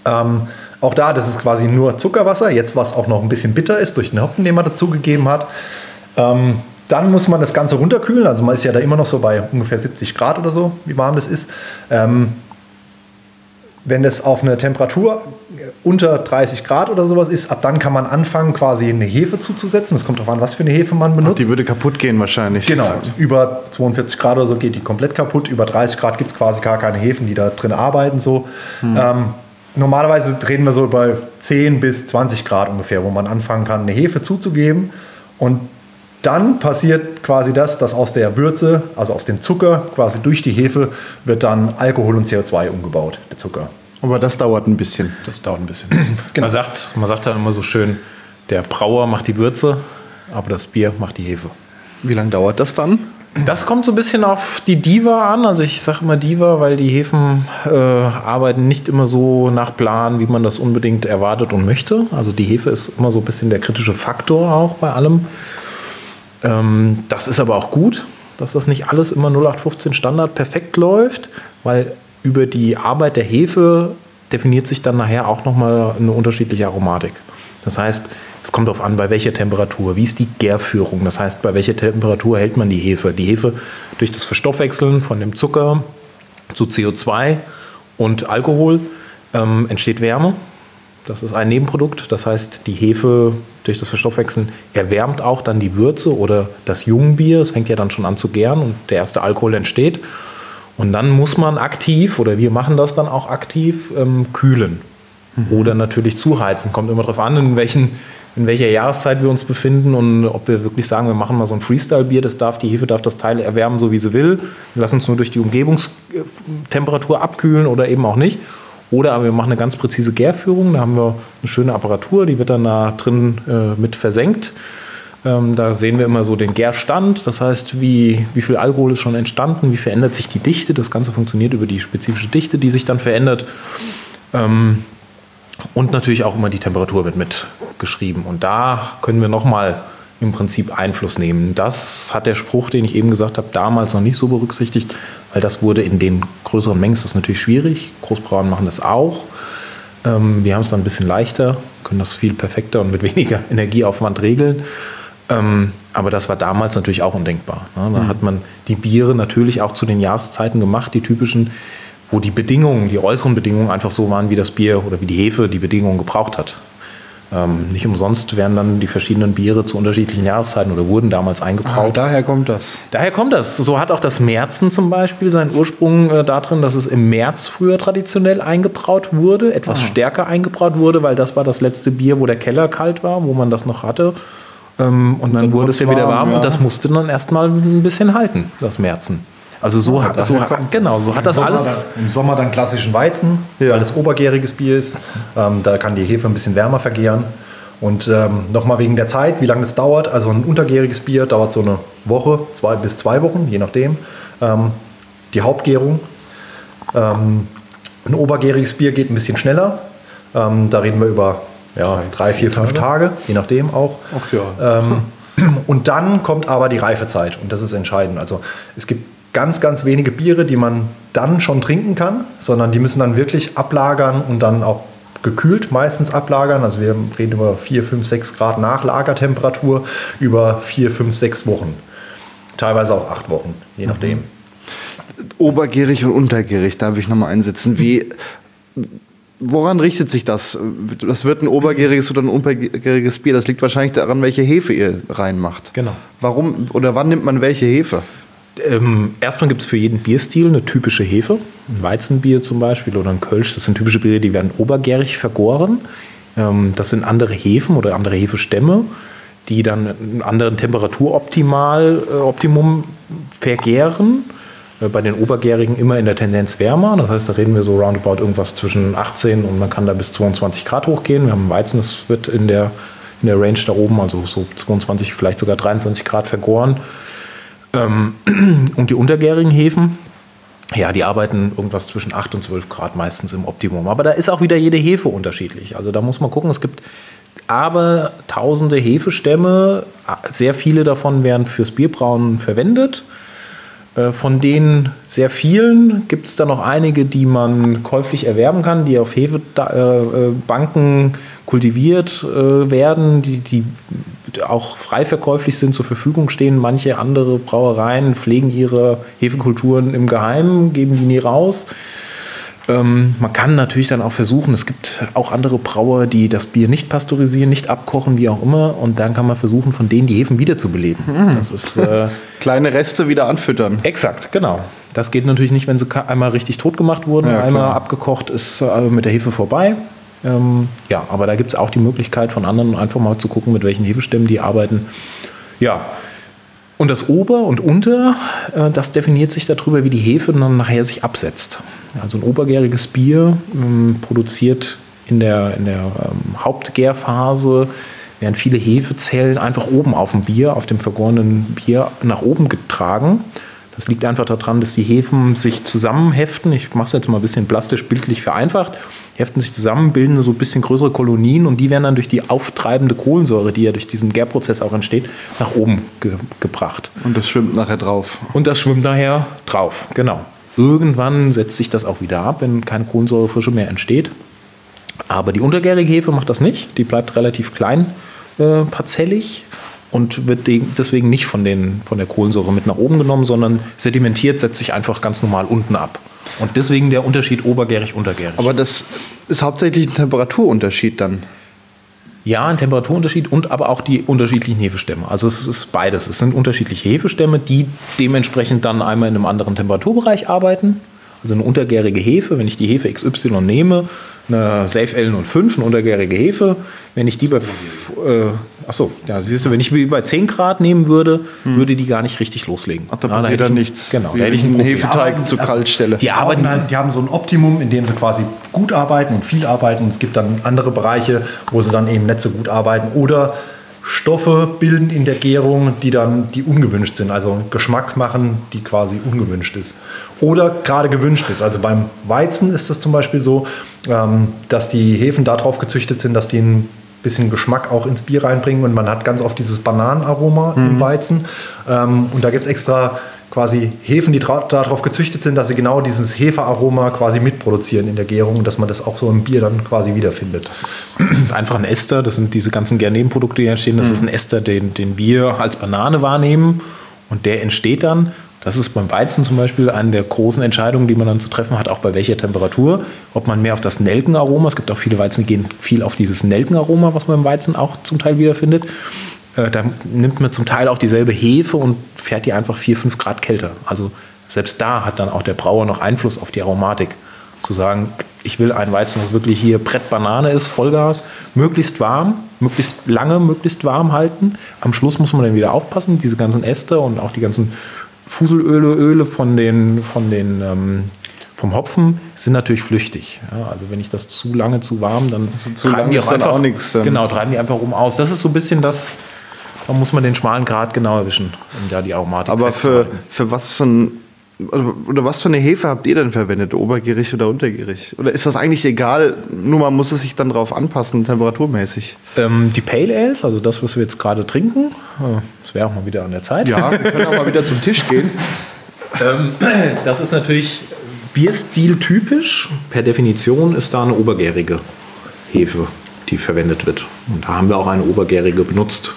Speaker 4: Ähm, auch da, das ist quasi nur Zuckerwasser, jetzt was auch noch ein bisschen bitter ist durch den Hopfen, den man dazugegeben hat. Ähm, dann muss man das Ganze runterkühlen, also man ist ja da immer noch so bei ungefähr 70 Grad oder so, wie warm das ist. Ähm, wenn das auf eine Temperatur unter 30 Grad oder sowas ist, ab dann kann man anfangen, quasi eine Hefe zuzusetzen. Das kommt darauf an, was für eine Hefe man benutzt.
Speaker 2: Die würde kaputt gehen wahrscheinlich.
Speaker 4: Genau, über 42 Grad oder so geht die komplett kaputt. Über 30 Grad gibt es quasi gar keine Hefen, die da drin arbeiten. So. Ähm, normalerweise reden wir so bei 10 bis 20 Grad ungefähr, wo man anfangen kann, eine Hefe zuzugeben. Und dann passiert quasi das, dass aus der Würze, also aus dem Zucker, quasi durch die Hefe, wird dann Alkohol und CO2 umgebaut, der Zucker.
Speaker 2: Aber das dauert ein bisschen.
Speaker 3: Das dauert ein bisschen.
Speaker 4: Genau.
Speaker 3: man, sagt, man sagt dann immer so schön, Der Brauer macht die Würze, aber das Bier macht die Hefe.
Speaker 2: Wie lange dauert das dann?
Speaker 3: Das kommt so ein bisschen auf die Diva an. Also ich sage immer Diva, weil die Hefen äh, arbeiten nicht immer so nach Plan, wie man das unbedingt erwartet und möchte. Also die Hefe ist immer so ein bisschen der kritische Faktor auch bei allem. Ähm, das ist aber auch gut, dass das nicht alles immer 0815 Standard perfekt läuft, weil über die Arbeit der Hefe definiert sich dann nachher auch nochmal eine unterschiedliche Aromatik. Das heißt, es kommt darauf an, bei welcher Temperatur, wie ist die Gärführung, das heißt, bei welcher Temperatur hält man die Hefe. Die Hefe durch das Verstoffwechseln von dem Zucker zu CO2 und Alkohol ähm, entsteht Wärme. Das ist ein Nebenprodukt. Das heißt, die Hefe durch das Verstoffwechseln erwärmt auch dann die Würze oder das Jungbier. Es fängt ja dann schon an zu gären und der erste Alkohol entsteht. Und dann muss man aktiv, oder wir machen das dann auch aktiv, ähm, kühlen. Mhm. Oder natürlich zuheizen. Kommt immer darauf an, in, welchen, in welcher Jahreszeit wir uns befinden und ob wir wirklich sagen, wir machen mal so ein Freestyle-Bier, das darf, die Hefe darf das Teil erwärmen, so wie sie will. Lassen uns nur durch die Umgebungstemperatur abkühlen oder eben auch nicht. Oder aber wir machen eine ganz präzise Gärführung. Da haben wir eine schöne Apparatur, die wird dann da drin äh, mit versenkt. Ähm, da sehen wir immer so den Gärstand, das heißt, wie, wie viel Alkohol ist schon entstanden, wie verändert sich die Dichte. Das Ganze funktioniert über die spezifische Dichte, die sich dann verändert. Ähm, und natürlich auch immer die Temperatur wird mitgeschrieben. Und da können wir nochmal im Prinzip Einfluss nehmen. Das hat der Spruch, den ich eben gesagt habe, damals noch nicht so berücksichtigt, weil das wurde in den größeren Mengen, das ist natürlich schwierig. Großbrauern machen das auch. Ähm, wir haben es dann ein bisschen leichter, können das viel perfekter und mit weniger Energieaufwand regeln. Ähm, aber das war damals natürlich auch undenkbar. Da mhm. hat man die Biere natürlich auch zu den Jahreszeiten gemacht, die typischen, wo die Bedingungen, die äußeren Bedingungen einfach so waren, wie das Bier oder wie die Hefe die Bedingungen gebraucht hat. Ähm, nicht umsonst werden dann die verschiedenen Biere zu unterschiedlichen Jahreszeiten oder wurden damals eingebraut. Ah,
Speaker 2: daher kommt das.
Speaker 3: Daher kommt das. So hat auch das Märzen zum Beispiel seinen Ursprung äh, darin, dass es im März früher traditionell eingebraut wurde, etwas ah. stärker eingebraut wurde, weil das war das letzte Bier, wo der Keller kalt war, wo man das noch hatte. Ähm, und dann, dann wurde es ja wieder warm ja. und das musste dann erstmal ein bisschen halten, das Märzen. Also so, ja, hat, so genau, so hat das
Speaker 4: Sommer
Speaker 3: alles.
Speaker 4: Dann, Im Sommer dann klassischen Weizen, ja. weil das obergäriges Bier ist. Ähm, da kann die Hefe ein bisschen wärmer vergären. Und ähm, nochmal wegen der Zeit, wie lange das dauert. Also ein untergäriges Bier dauert so eine Woche, zwei bis zwei Wochen, je nachdem. Ähm, die Hauptgärung. Ähm, ein obergäriges Bier geht ein bisschen schneller. Ähm, da reden wir über ja, drei, vier, fünf Tage, je nachdem auch.
Speaker 2: Ach ja.
Speaker 4: Ähm, und dann kommt aber die Reifezeit und das ist entscheidend. Also es gibt ganz, ganz wenige Biere, die man dann schon trinken kann, sondern die müssen dann wirklich ablagern und dann auch gekühlt meistens ablagern. Also wir reden über 4, 5, 6 Grad Nachlagertemperatur über 4, 5, 6 Wochen. Teilweise auch 8 Wochen, je mhm. nachdem.
Speaker 2: Obergierig und untergierig, darf ich nochmal einsetzen. Wie, woran richtet sich das? Das wird ein obergäriges oder ein untergäriges Bier. Das liegt wahrscheinlich daran, welche Hefe ihr reinmacht.
Speaker 3: Genau.
Speaker 2: Warum oder wann nimmt man welche Hefe?
Speaker 3: Ähm, erstmal gibt es für jeden Bierstil eine typische Hefe. Ein Weizenbier zum Beispiel oder ein Kölsch, das sind typische Biere, die werden obergärig vergoren. Ähm, das sind andere Hefen oder andere Hefestämme, die dann einen anderen Temperaturoptimal, äh, Optimum vergären. Äh, bei den Obergärigen immer in der Tendenz wärmer. Das heißt, da reden wir so roundabout irgendwas zwischen 18 und man kann da bis 22 Grad hochgehen. Wir haben Weizen, das wird in der, in der Range da oben, also so 22, vielleicht sogar 23 Grad vergoren. Ähm, und die untergärigen Hefen, ja, die arbeiten irgendwas zwischen 8 und 12 Grad meistens im Optimum. Aber da ist auch wieder jede Hefe unterschiedlich. Also da muss man gucken, es gibt aber tausende Hefestämme, sehr viele davon werden fürs Bierbrauen verwendet. Äh, von den sehr vielen gibt es da noch einige, die man käuflich erwerben kann, die auf Hefebanken kultiviert äh, werden, die, die auch frei verkäuflich sind, zur Verfügung stehen. Manche andere Brauereien pflegen ihre Hefekulturen im Geheimen, geben die nie raus. Ähm, man kann natürlich dann auch versuchen, es gibt auch andere Brauer, die das Bier nicht pasteurisieren, nicht abkochen, wie auch immer. Und dann kann man versuchen, von denen die Hefen wiederzubeleben.
Speaker 2: Mhm. Das ist, äh, Kleine Reste wieder anfüttern.
Speaker 3: Exakt, genau. Das geht natürlich nicht, wenn sie einmal richtig tot gemacht wurden. Ja, einmal abgekocht ist äh, mit der Hefe vorbei. Ähm, ja, aber da gibt es auch die Möglichkeit von anderen einfach mal zu gucken, mit welchen Hefestämmen die arbeiten. Ja, und das Ober und Unter, äh, das definiert sich darüber, wie die Hefe dann nachher sich absetzt. Also ein obergäriges Bier ähm, produziert in der, in der ähm, Hauptgärphase werden viele Hefezellen einfach oben auf dem Bier, auf dem vergorenen Bier nach oben getragen. Das liegt einfach daran, dass die Hefen sich zusammenheften. Ich mache es jetzt mal ein bisschen plastisch, bildlich vereinfacht. Heften sich zusammen, bilden so ein bisschen größere Kolonien und die werden dann durch die auftreibende Kohlensäure, die ja durch diesen Gärprozess auch entsteht, nach oben ge gebracht.
Speaker 2: Und das schwimmt nachher drauf.
Speaker 3: Und das schwimmt nachher drauf, genau. Irgendwann setzt sich das auch wieder ab, wenn keine Kohlensäurefrische mehr entsteht. Aber die untergärige Hefe macht das nicht. Die bleibt relativ klein äh, parzellig und wird deswegen nicht von, den, von der Kohlensäure mit nach oben genommen, sondern sedimentiert, setzt sich einfach ganz normal unten ab. Und deswegen der Unterschied obergärig, untergärig.
Speaker 2: Aber das ist hauptsächlich ein Temperaturunterschied dann.
Speaker 3: Ja, ein Temperaturunterschied und aber auch die unterschiedlichen Hefestämme. Also es ist beides. Es sind unterschiedliche Hefestämme, die dementsprechend dann einmal in einem anderen Temperaturbereich arbeiten. Also eine untergärige Hefe, wenn ich die Hefe XY nehme, eine Safe L05, eine untergärige Hefe. Wenn ich die bei, äh, achso, ja, siehst du, wenn ich bei 10 Grad nehmen würde, hm. würde die gar nicht richtig loslegen.
Speaker 2: Ach, da ja, passiert dann nichts.
Speaker 3: Genau, da hätte ich einen
Speaker 2: Hefeteig zu kalt stelle.
Speaker 4: Die, arbeiten halt, die haben so ein Optimum, in dem sie quasi gut arbeiten und viel arbeiten. Es gibt dann andere Bereiche, wo sie dann eben nicht so gut arbeiten. Oder Stoffe bilden in der Gärung, die dann die ungewünscht sind, also Geschmack machen, die quasi ungewünscht ist. Oder gerade gewünscht ist. Also beim Weizen ist es zum Beispiel so, ähm, dass die Hefen darauf gezüchtet sind, dass die ein bisschen Geschmack auch ins Bier reinbringen und man hat ganz oft dieses Bananenaroma mhm. im Weizen. Ähm, und da gibt es extra quasi Hefen, die darauf gezüchtet sind, dass sie genau dieses Hefearoma quasi mitproduzieren in der Gärung und dass man das auch so im Bier dann quasi wiederfindet.
Speaker 3: Das ist, das ist einfach ein Ester, das sind diese ganzen Gärnebenprodukte, die entstehen. Das mhm. ist ein Ester, den, den wir als Banane wahrnehmen und der entsteht dann. Das ist beim Weizen zum Beispiel eine der großen Entscheidungen, die man dann zu treffen hat, auch bei welcher Temperatur. Ob man mehr auf das Nelkenaroma, es gibt auch viele Weizen, die gehen viel auf dieses Nelkenaroma, was man im Weizen auch zum Teil wiederfindet. Äh, da nimmt man zum Teil auch dieselbe Hefe und fährt die einfach 4, 5 Grad kälter. Also selbst da hat dann auch der Brauer noch Einfluss auf die Aromatik. Zu sagen, ich will ein Weizen, das wirklich hier Brettbanane ist, Vollgas, möglichst warm, möglichst lange, möglichst warm halten. Am Schluss muss man dann wieder aufpassen, diese ganzen Äste und auch die ganzen Fuselöle, Öle von den, von den ähm, vom Hopfen sind natürlich flüchtig. Ja, also wenn ich das zu lange zu warm, dann
Speaker 2: also zu treiben die auch einfach auch nichts.
Speaker 3: Genau, treiben die einfach oben aus. Das ist so ein bisschen das, da muss man den schmalen Grad genau erwischen, um da die Aromatik
Speaker 2: Aber für, für was für ein oder was für eine Hefe habt ihr denn verwendet? Obergierig oder untergierig? Oder ist das eigentlich egal? Nur man muss es sich dann darauf anpassen, temperaturmäßig.
Speaker 3: Ähm, die Pale Ales, also das, was wir jetzt gerade trinken, äh, das wäre auch mal wieder an der Zeit.
Speaker 2: Ja, wir können auch mal wieder zum Tisch gehen.
Speaker 3: ähm, das ist natürlich Bierstil typisch. Per Definition ist da eine obergärige Hefe, die verwendet wird. Und da haben wir auch eine obergärige benutzt.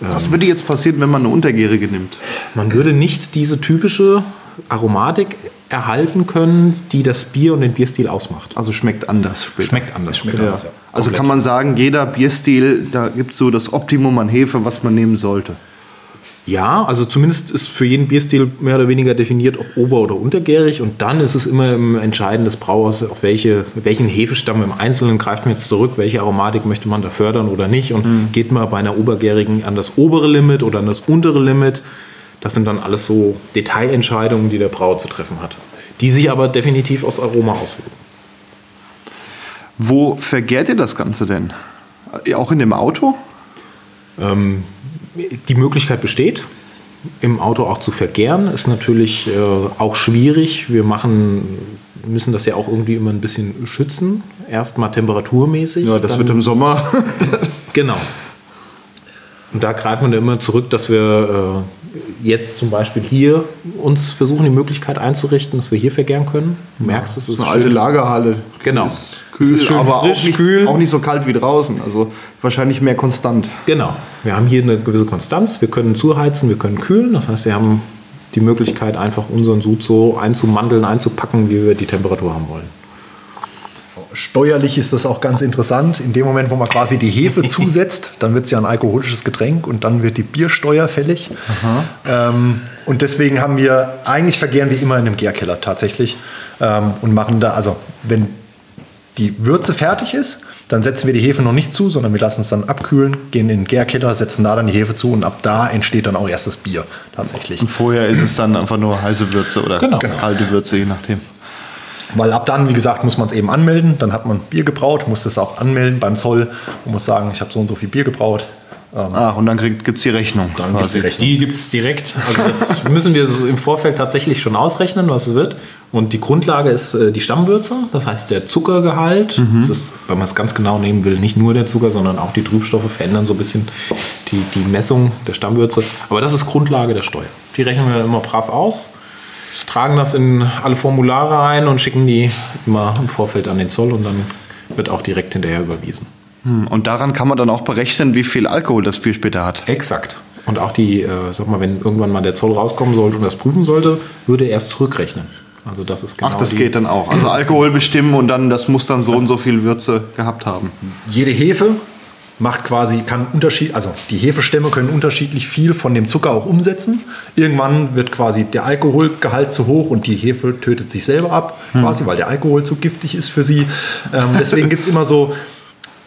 Speaker 2: Was würde jetzt passieren, wenn man eine untergärige nimmt?
Speaker 3: Man würde nicht diese typische Aromatik erhalten können, die das Bier und den Bierstil ausmacht.
Speaker 2: Also schmeckt anders
Speaker 3: später. Schmeckt anders.
Speaker 2: Schmeckt ja. anders ja. Also kann man sagen, jeder Bierstil, da gibt es so das Optimum an Hefe, was man nehmen sollte.
Speaker 3: Ja, also zumindest ist für jeden Bierstil mehr oder weniger definiert, ob ober- oder untergärig. Und dann ist es immer im Entscheiden des Brauers, auf welche, welchen Hefestamm im Einzelnen greift man jetzt zurück, welche Aromatik möchte man da fördern oder nicht. Und mhm. geht man bei einer obergärigen an das obere Limit oder an das untere Limit. Das sind dann alles so Detailentscheidungen, die der Brauer zu treffen hat. Die sich aber definitiv aus Aroma auswirken.
Speaker 2: Wo vergärt ihr das Ganze denn? Auch in dem Auto?
Speaker 3: Ähm, die Möglichkeit besteht, im Auto auch zu vergären, ist natürlich äh, auch schwierig. Wir machen, müssen das ja auch irgendwie immer ein bisschen schützen. Erstmal temperaturmäßig.
Speaker 2: Ja, das wird im Sommer.
Speaker 3: genau. Und da greifen wir immer zurück, dass wir äh, jetzt zum Beispiel hier uns versuchen, die Möglichkeit einzurichten, dass wir hier vergären können.
Speaker 2: Du merkst, es ist eine alte Lagerhalle.
Speaker 3: Genau.
Speaker 2: Das kühl, ist schön aber frisch, auch, nicht, kühl. auch nicht so kalt wie draußen. Also wahrscheinlich mehr konstant.
Speaker 3: Genau. Wir haben hier eine gewisse Konstanz. Wir können zuheizen, wir können kühlen. Das heißt, wir haben die Möglichkeit, einfach unseren Sud so einzumandeln, einzupacken, wie wir die Temperatur haben wollen.
Speaker 4: Steuerlich ist das auch ganz interessant. In dem Moment, wo man quasi die Hefe zusetzt, dann wird es ja ein alkoholisches Getränk und dann wird die Biersteuer fällig. Ähm, und deswegen haben wir, eigentlich vergehren wir immer in einem Gärkeller tatsächlich ähm, und machen da, also wenn die Würze fertig ist, dann setzen wir die Hefe noch nicht zu, sondern wir lassen es dann abkühlen, gehen in den Gärkeller, setzen da dann die Hefe zu und ab da entsteht dann auch erst das Bier tatsächlich.
Speaker 2: Und vorher ist es dann einfach nur heiße Würze oder genau. kalte Würze, je nachdem.
Speaker 4: Weil ab dann, wie gesagt, muss man es eben anmelden. Dann hat man Bier gebraut, muss das auch anmelden beim Zoll und muss sagen, ich habe so und so viel Bier gebraut.
Speaker 2: Ach, und dann gibt es die Rechnung.
Speaker 4: Dann gibt's die Rechnung.
Speaker 3: Die gibt es direkt. Also das müssen wir so im Vorfeld tatsächlich schon ausrechnen, was es wird. Und die Grundlage ist äh, die Stammwürze, das heißt der Zuckergehalt. Das ist, wenn man es ganz genau nehmen will, nicht nur der Zucker, sondern auch die Trübstoffe verändern so ein bisschen die, die Messung der Stammwürze. Aber das ist Grundlage der Steuer. Die rechnen wir dann immer brav aus, tragen das in alle Formulare ein und schicken die immer im Vorfeld an den Zoll und dann wird auch direkt hinterher überwiesen.
Speaker 2: Hm, Und daran kann man dann auch berechnen, wie viel Alkohol das Bier später hat.
Speaker 3: Exakt. Und auch die, äh, sag mal, wenn irgendwann mal der Zoll rauskommen sollte und das prüfen sollte, würde er erst zurückrechnen. Also das ist genau
Speaker 2: Ach, das
Speaker 3: die-
Speaker 2: geht dann auch. Also Alkohol bestimmen und dann, das muss dann so und so viel Würze gehabt haben.
Speaker 4: Jede Hefe macht quasi, kann Unterschied, also die Hefestämme können unterschiedlich viel von dem Zucker auch umsetzen. Irgendwann wird quasi der Alkoholgehalt zu hoch und die Hefe tötet sich selber ab, quasi, weil der Alkohol zu giftig ist für sie. Ähm, deswegen gibt es immer so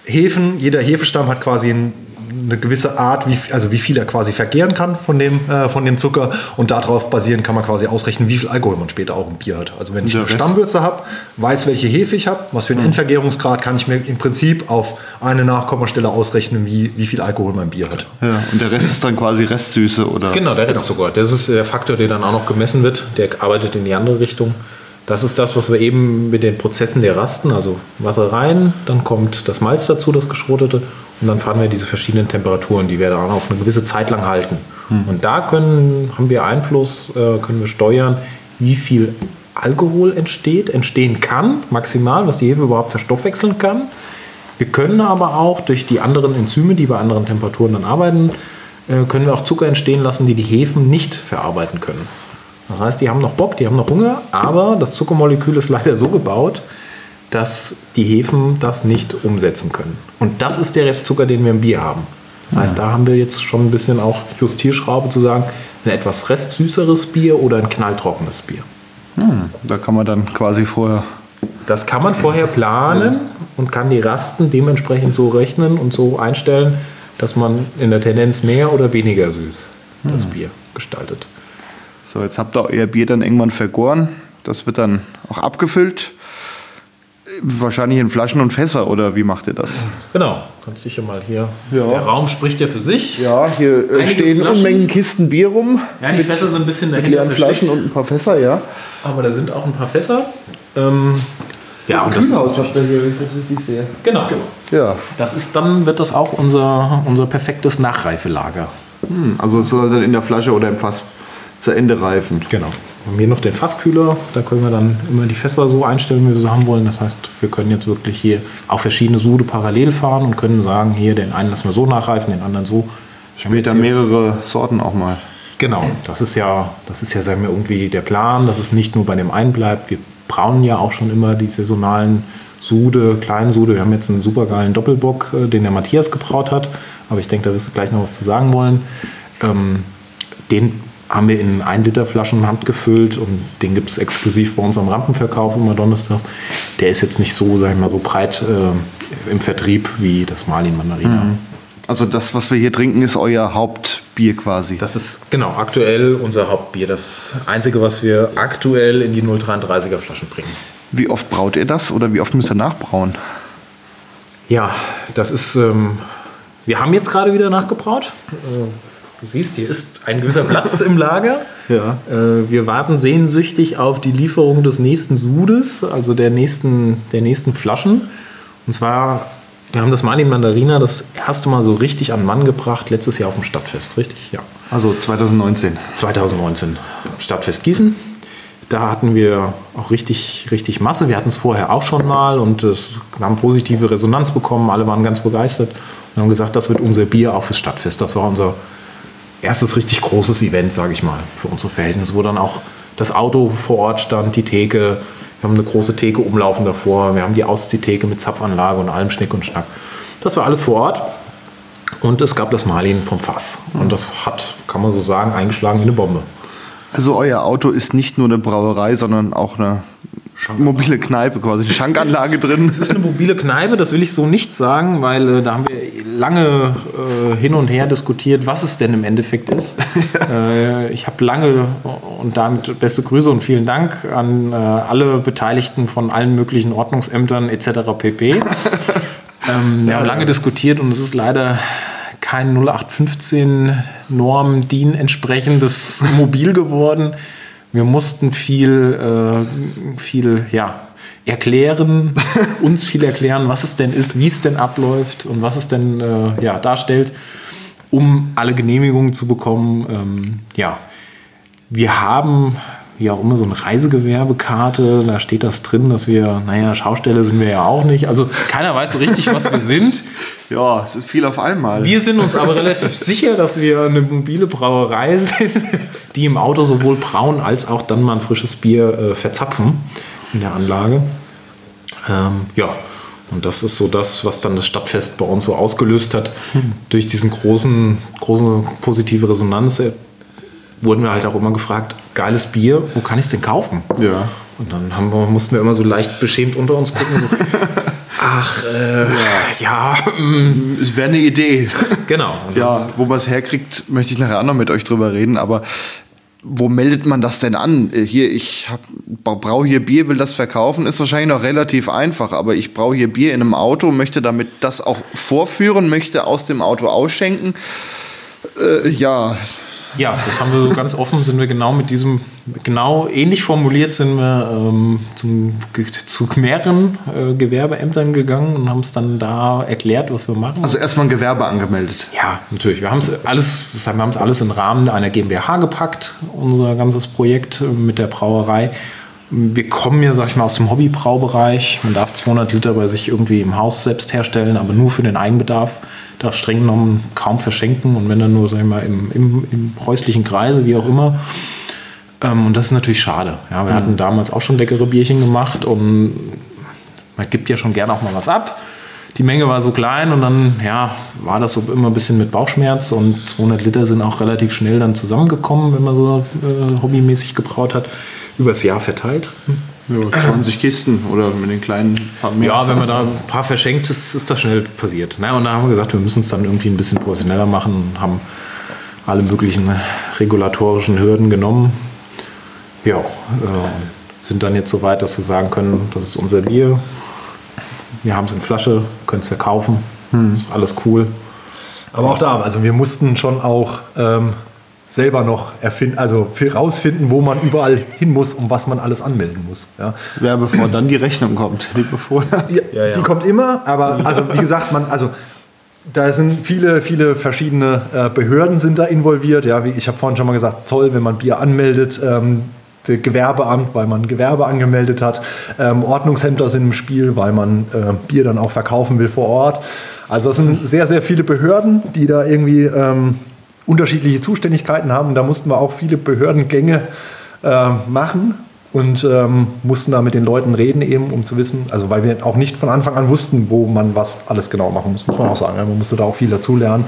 Speaker 4: Hefen, jeder Hefestamm hat quasi ein, eine gewisse Art, wie, also wie viel er quasi vergehren kann von dem, äh, von dem Zucker und darauf basierend kann man quasi ausrechnen, wie viel Alkohol man später auch im Bier hat. Also wenn ich eine Stammwürze habe, weiß, welche Hefe ich habe, was für einen Endvergärungsgrad, kann ich mir im Prinzip auf eine Nachkommastelle ausrechnen, wie, wie viel Alkohol mein Bier hat.
Speaker 2: Ja, und der Rest ist dann quasi Restsüße oder.
Speaker 3: Genau, der Restzucker. Das ist der Faktor, der dann auch noch gemessen wird. Der arbeitet in die andere Richtung. Das ist das, was wir eben mit den Prozessen der Rasten, also Wasser rein, dann kommt das Malz dazu, das geschrotete, und dann fahren wir diese verschiedenen Temperaturen, die wir dann auch eine gewisse Zeit lang halten. Und da können, haben wir Einfluss, äh, können wir steuern, wie viel Alkohol entsteht, entstehen kann, maximal, was die Hefe überhaupt verstoffwechseln kann. Wir können aber auch durch die anderen Enzyme, die bei anderen Temperaturen dann arbeiten, äh, können wir auch Zucker entstehen lassen, die die Hefen nicht verarbeiten können. Das heißt, die haben noch Bock, die haben noch Hunger, aber das Zuckermolekül ist leider so gebaut, dass die Hefen das nicht umsetzen können. Und das ist der Restzucker, den wir im Bier haben. Das heißt, da haben wir jetzt schon ein bisschen auch Justierschraube zu sagen, ein etwas restsüßeres Bier oder ein knalltrockenes Bier.
Speaker 2: Da kann man dann quasi vorher.
Speaker 3: Das kann man vorher planen und kann die Rasten dementsprechend so rechnen und so einstellen, dass man in der Tendenz mehr oder weniger süß das Bier gestaltet.
Speaker 2: So, jetzt habt ihr euer Bier dann irgendwann vergoren. Das wird dann auch abgefüllt. Wahrscheinlich in Flaschen und Fässer oder wie macht ihr das?
Speaker 3: Genau, kannst sicher mal hier.
Speaker 2: Ja.
Speaker 3: Der Raum spricht ja für sich.
Speaker 2: Ja, hier äh,
Speaker 3: Einige
Speaker 2: stehen
Speaker 3: Flaschen.
Speaker 2: Unmengen Kisten Bier rum.
Speaker 3: Ja, die Fässer sind ein bisschen
Speaker 2: Mit
Speaker 3: dahinter
Speaker 2: leeren Flaschen und ein paar Fässer, ja.
Speaker 3: aber da sind auch ein paar Fässer. Ähm, ja, und das ist,
Speaker 2: hier, ich das richtig sehe.
Speaker 3: genau.
Speaker 2: Ja,
Speaker 3: Das ist dann wird das auch unser, unser perfektes Nachreifelager.
Speaker 2: hm, also es soll dann in der Flasche oder im Fass zu Ende reifen.
Speaker 3: Genau. Haben wir noch den Fasskühler, da können wir dann immer die Fässer so einstellen, wie wir sie haben wollen. Das heißt, wir können jetzt wirklich hier auch verschiedene Sude parallel fahren und können sagen, hier den einen lassen wir so nachreifen, den anderen so.
Speaker 2: Später mehrere Sorten auch mal.
Speaker 3: Genau, das ist ja, das ist ja sagen wir, irgendwie der Plan, dass es nicht nur bei dem einen bleibt. Wir brauen ja auch schon immer die saisonalen Sude, Kleinsude. Wir haben jetzt einen supergeilen Doppelbock, äh, den der Matthias gebraut hat. Aber ich denke, da wirst du gleich noch was zu sagen wollen. Ähm, den haben wir in 1 Liter Flaschen handgefüllt und den gibt es exklusiv bei uns am Rampenverkauf immer donnerstags. Der ist jetzt nicht so, sag ich mal, so breit äh, im Vertrieb wie das Marlin Mandarina.
Speaker 2: Also das, was wir hier trinken, ist euer Hauptbier quasi.
Speaker 3: Das ist genau aktuell unser Hauptbier. Das einzige, was wir aktuell in die 0,33er Flaschen bringen.
Speaker 2: Wie oft braut ihr das oder wie oft müsst ihr nachbrauen?
Speaker 3: Ja, das ist. Ähm, wir haben jetzt gerade wieder nachgebraut. Du siehst, hier ist ein gewisser Platz im Lager.
Speaker 2: Ja.
Speaker 3: Äh, wir warten sehnsüchtig auf die Lieferung des nächsten Sudes, also der nächsten, der nächsten Flaschen. Und zwar, wir haben das Marlin Mandarina das erste Mal so richtig an Mann gebracht, letztes Jahr auf dem Stadtfest, richtig? Ja.
Speaker 2: Also 2019.
Speaker 3: 2019 Stadtfest Gießen. Da hatten wir auch richtig, richtig Masse. Wir hatten es vorher auch schon mal und es, haben positive Resonanz bekommen. Alle waren ganz begeistert und haben gesagt, das wird unser Bier auch fürs Stadtfest. Das war unser erstes richtig großes Event, sage ich mal, für unsere Verhältnisse, wo dann auch das Auto vor Ort stand, die Theke. Wir haben eine große Theke umlaufen davor. Wir haben die Ausziehtheke mit Zapfanlage und allem Schnick und Schnack. Das war alles vor Ort. Und es gab das Marlin vom Fass. Und das hat, kann man so sagen, eingeschlagen wie eine Bombe.
Speaker 2: Also euer Auto ist nicht nur eine Brauerei, sondern auch eine mobile Kneipe quasi, eine Schankanlage drin.
Speaker 3: Es ist eine mobile Kneipe, das will ich so nicht sagen, weil äh, da haben wir lange äh, hin und her diskutiert, was es denn im Endeffekt ist. äh, ich habe lange und damit beste Grüße und vielen Dank an äh, alle Beteiligten von allen möglichen Ordnungsämtern etc. pp. ähm, wir haben lange diskutiert und es ist leider kein 0815 Norm DIN entsprechendes Mobil geworden. Wir mussten viel, äh, viel ja, erklären, uns viel erklären, was es denn ist, wie es denn abläuft und was es denn äh, ja, darstellt, um alle Genehmigungen zu bekommen. Ähm, ja, wir haben wie auch immer so eine Reisegewerbekarte, da steht das drin, dass wir, naja, Schaustelle sind wir ja auch nicht. Also keiner weiß so richtig, was wir sind.
Speaker 2: Ja, es ist viel auf einmal.
Speaker 3: Wir sind uns aber relativ sicher, dass wir eine mobile Brauerei sind, die im Auto sowohl brauen als auch dann mal ein frisches Bier äh, verzapfen in der Anlage. Ähm, ja, und das ist so das, was dann das Stadtfest bei uns so ausgelöst hat. Hm. Durch diesen großen, große positive Resonanz wurden wir halt auch immer gefragt, geiles Bier, wo kann ich es denn kaufen?
Speaker 2: Ja.
Speaker 3: Und dann haben wir, mussten wir immer so leicht beschämt unter uns gucken. So, Ach, äh, ja, ja
Speaker 2: es wäre eine Idee.
Speaker 3: Genau.
Speaker 2: Ja, wo man es herkriegt, möchte ich nachher auch noch mit euch drüber reden, aber wo meldet man das denn an? Hier, ich brauche hier Bier, will das verkaufen, ist wahrscheinlich noch relativ einfach, aber ich brauche hier Bier in einem Auto, möchte damit das auch vorführen, möchte aus dem Auto ausschenken. Äh, ja,
Speaker 3: ja, das haben wir so ganz offen, sind wir genau mit diesem, genau ähnlich formuliert sind wir ähm, zum, zu mehreren äh, Gewerbeämtern gegangen und haben es dann da erklärt, was wir machen.
Speaker 2: Also erstmal ein Gewerbe angemeldet.
Speaker 3: Ja, natürlich. Wir haben es alles, wir haben es alles im Rahmen einer GmbH gepackt, unser ganzes Projekt äh, mit der Brauerei. Wir kommen ja, sag ich mal, aus dem Hobbybraubereich. Man darf 200 Liter bei sich irgendwie im Haus selbst herstellen, aber nur für den Eigenbedarf darf streng genommen kaum verschenken und wenn dann nur, sag ich mal, im, im, im häuslichen Kreise, wie auch immer. Ähm, und das ist natürlich schade. Ja, wir mhm. hatten damals auch schon leckere Bierchen gemacht und man gibt ja schon gerne auch mal was ab. Die Menge war so klein und dann ja, war das so immer ein bisschen mit Bauchschmerz und 200 Liter sind auch relativ schnell dann zusammengekommen, wenn man so äh, hobbymäßig gebraut hat, übers Jahr verteilt.
Speaker 2: Ja, 20 Kisten oder mit den kleinen
Speaker 3: paar mehr. Ja, wenn man da ein paar verschenkt, ist, ist das schnell passiert. Na, und dann haben wir gesagt, wir müssen es dann irgendwie ein bisschen professioneller machen und haben alle möglichen regulatorischen Hürden genommen. Ja, äh, sind dann jetzt so weit, dass wir sagen können, das ist unser Bier. Wir haben es in Flasche, können es verkaufen. Hm. Ist alles cool.
Speaker 4: Aber auch da, also wir mussten schon auch ähm, selber noch erfinden, also rausfinden, wo man überall hin muss und was man alles anmelden muss. Ja.
Speaker 2: Ja, bevor dann die Rechnung kommt, die bevor.
Speaker 4: Ja, ja, die kommt immer, aber also wie gesagt, man, also da sind viele, viele verschiedene äh, Behörden sind da involviert. Ja, wie ich habe vorhin schon mal gesagt, Zoll, wenn man Bier anmeldet, ähm, Gewerbeamt, weil man Gewerbe angemeldet hat, ähm, Ordnungshändler sind im Spiel, weil man äh, Bier dann auch verkaufen will vor Ort. Also es sind sehr, sehr viele Behörden, die da irgendwie ähm, unterschiedliche Zuständigkeiten haben. Da mussten wir auch viele Behördengänge äh, machen und ähm, mussten da mit den Leuten reden, eben, um zu wissen, also weil wir auch nicht von Anfang an wussten, wo man was alles genau machen muss, muss man auch sagen. Man musste da auch viel dazulernen.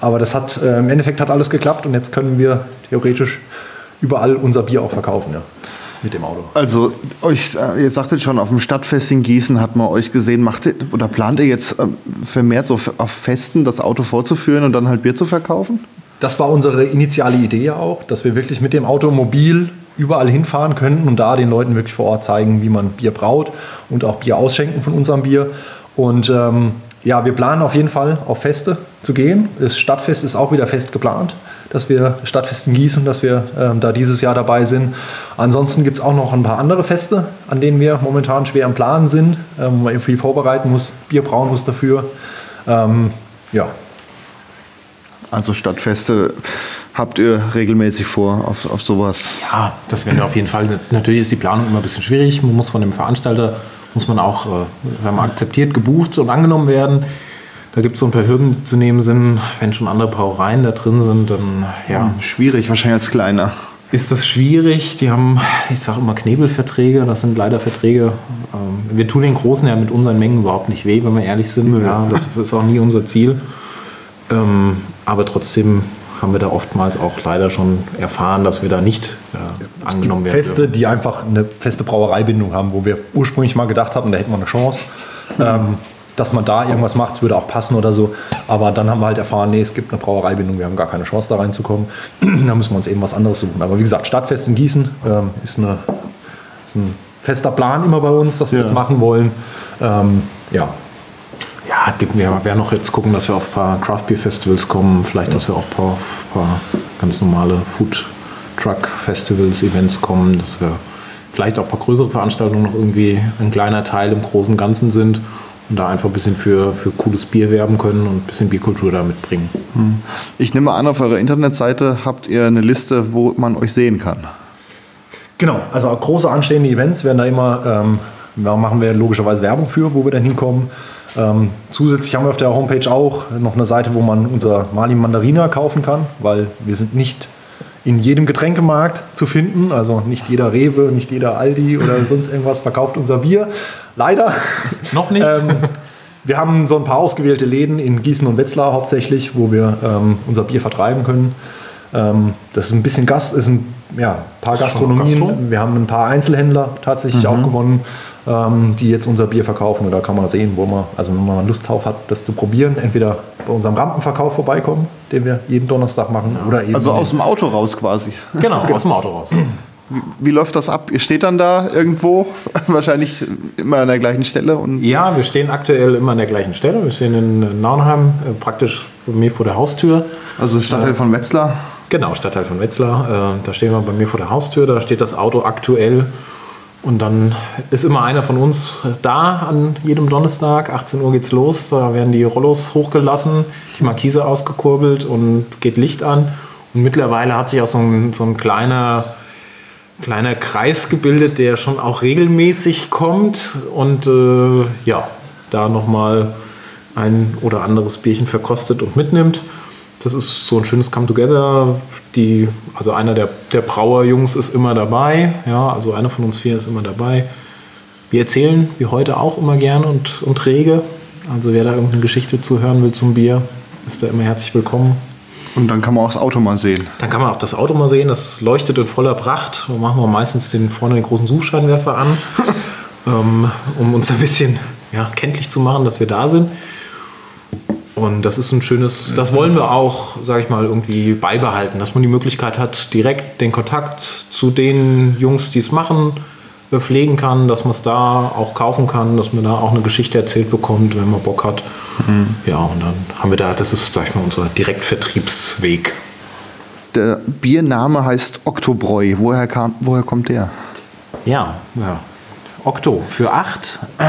Speaker 4: Aber das hat äh, im Endeffekt hat alles geklappt und jetzt können wir theoretisch überall unser Bier auch verkaufen. Ja mit dem Auto.
Speaker 2: Also euch, äh, ihr sagtet schon, auf dem Stadtfest in Gießen hat man euch gesehen, macht ihr, oder plant ihr jetzt ähm, vermehrt so auf Festen das Auto vorzuführen und dann halt Bier zu verkaufen?
Speaker 4: Das war unsere initiale Idee auch, dass wir wirklich mit dem Automobil überall hinfahren könnten und da den Leuten wirklich vor Ort zeigen, wie man Bier braut und auch Bier ausschenken von unserem Bier. Und ähm, ja, wir planen auf jeden Fall auf Feste zu gehen. Das Stadtfest ist auch wieder fest geplant, dass wir Stadtfest in Gießen, dass wir ähm, da dieses Jahr dabei sind. Ansonsten gibt es auch noch ein paar andere Feste, an denen wir momentan schwer am Planen sind, ähm, wo man viel vorbereiten muss, Bier brauen muss dafür. Ähm, ja,
Speaker 2: also Stadtfeste habt ihr regelmäßig vor auf, auf sowas?
Speaker 3: Ja, das werden wir auf jeden Fall. Natürlich ist die Planung immer ein bisschen schwierig. Man muss von dem Veranstalter, muss man auch äh, man akzeptiert, gebucht und angenommen werden. Da gibt es so ein paar Hürden, die zu nehmen sind. Wenn schon andere Brauereien da drin sind, dann ja. Hm,
Speaker 2: schwierig, wahrscheinlich als kleiner.
Speaker 3: Ist das schwierig? Die haben, ich sage immer Knebelverträge, das sind leider Verträge. Ähm, wir tun den Großen ja mit unseren Mengen überhaupt nicht weh, wenn wir ehrlich sind. Ja, das ist auch nie unser Ziel. Ähm, aber trotzdem haben wir da oftmals auch leider schon erfahren, dass wir da nicht äh, angenommen werden.
Speaker 4: Feste,
Speaker 3: dürfen.
Speaker 4: die einfach eine feste Brauereibindung haben, wo wir ursprünglich mal gedacht haben, da hätten wir eine Chance. Ähm, dass man da irgendwas macht, es würde auch passen oder so. Aber dann haben wir halt erfahren, nee, es gibt eine Brauereibindung, wir haben gar keine Chance da reinzukommen. da müssen wir uns eben was anderes suchen. Aber wie gesagt, Stadtfest in Gießen ähm, ist, eine, ist ein fester Plan immer bei uns, dass wir
Speaker 2: Ja.
Speaker 4: das machen wollen. Ähm, ja,
Speaker 3: Ja, gibt wir werden noch jetzt gucken, dass wir auf ein paar Craft Beer Festivals kommen, vielleicht, dass wir auch ein paar, paar ganz normale Food Truck Festivals, Events kommen, dass wir vielleicht auch ein paar größere Veranstaltungen noch irgendwie ein kleiner Teil im großen Ganzen sind und da einfach ein bisschen für, für cooles Bier werben können und ein bisschen Bierkultur da mitbringen.
Speaker 2: Ich nehme an, auf eurer Internetseite habt ihr eine Liste, wo man euch sehen kann.
Speaker 4: Genau, also auch große anstehende Events werden da immer, ähm, da machen wir logischerweise Werbung für, wo wir dann hinkommen. Ähm, zusätzlich haben wir auf der Homepage auch noch eine Seite, wo man unser Mali Mandarina kaufen kann, weil wir sind nicht in jedem Getränkemarkt zu finden. Also nicht jeder Rewe, nicht jeder Aldi oder sonst irgendwas verkauft unser Bier. Leider.
Speaker 3: Noch nicht?
Speaker 4: Ähm, wir haben so ein paar ausgewählte Läden in Gießen und Wetzlar hauptsächlich, wo wir ähm, unser Bier vertreiben können. Ähm, das ist ein bisschen Gast, ist ein ja, paar Gastronomien.
Speaker 3: Gastro?
Speaker 4: Wir haben ein paar Einzelhändler tatsächlich auch gewonnen, ähm, die jetzt unser Bier verkaufen. Und da kann man sehen, wo man, also wenn man Lust drauf hat, das zu probieren, entweder bei unserem Rampenverkauf vorbeikommen, den wir jeden Donnerstag machen, oder eben
Speaker 2: Also aus dem Auto raus quasi.
Speaker 3: genau, aus dem Auto raus.
Speaker 2: Wie läuft das ab? Ihr steht dann da irgendwo, wahrscheinlich immer an der gleichen Stelle und
Speaker 3: Ja, wir stehen aktuell immer an der gleichen Stelle. Wir stehen in Naunheim, äh, praktisch mir vor der Haustür.
Speaker 2: also Stadtteil von Wetzlar.
Speaker 3: Genau, Stadtteil von Wetzlar. Äh, da stehen wir bei mir vor der Haustür, da steht das Auto aktuell. Und dann ist immer einer von uns da an jedem Donnerstag. 18 Uhr geht's los. Da werden die Rollos hochgelassen, die Markise ausgekurbelt und geht Licht an. Und mittlerweile hat sich auch so ein, so ein kleiner, kleiner Kreis gebildet, der schon auch regelmäßig kommt und äh, ja, da nochmal ein oder anderes Bierchen verkostet und mitnimmt. Das ist so ein schönes Come Together. Die, also einer der, der Brauerjungs ist immer dabei. Ja, also einer von uns vier ist immer dabei. Wir erzählen wie heute auch immer gerne und, und rege. Also wer da irgendeine Geschichte zuhören will zum Bier, ist da immer herzlich willkommen.
Speaker 2: Und dann kann man auch das Auto mal sehen.
Speaker 3: Dann kann man auch das Auto mal sehen, das leuchtet in voller Pracht. Da machen wir meistens den vorne den großen Suchscheinwerfer an, ähm, um uns ein bisschen ja, kenntlich zu machen, dass wir da sind. Und das ist ein schönes, das wollen wir auch, sage ich mal, irgendwie beibehalten, dass man die Möglichkeit hat, direkt den Kontakt zu den Jungs, die es machen, äh, pflegen kann, dass man es da auch kaufen kann, dass man da auch eine Geschichte erzählt bekommt, wenn man Bock hat. Ja, und dann haben wir da, das ist, sag ich mal, unser Direktvertriebsweg.
Speaker 2: Der Biername heißt Oktobräu. Woher, kam, woher kommt der?
Speaker 3: Ja, ja. Okto für acht.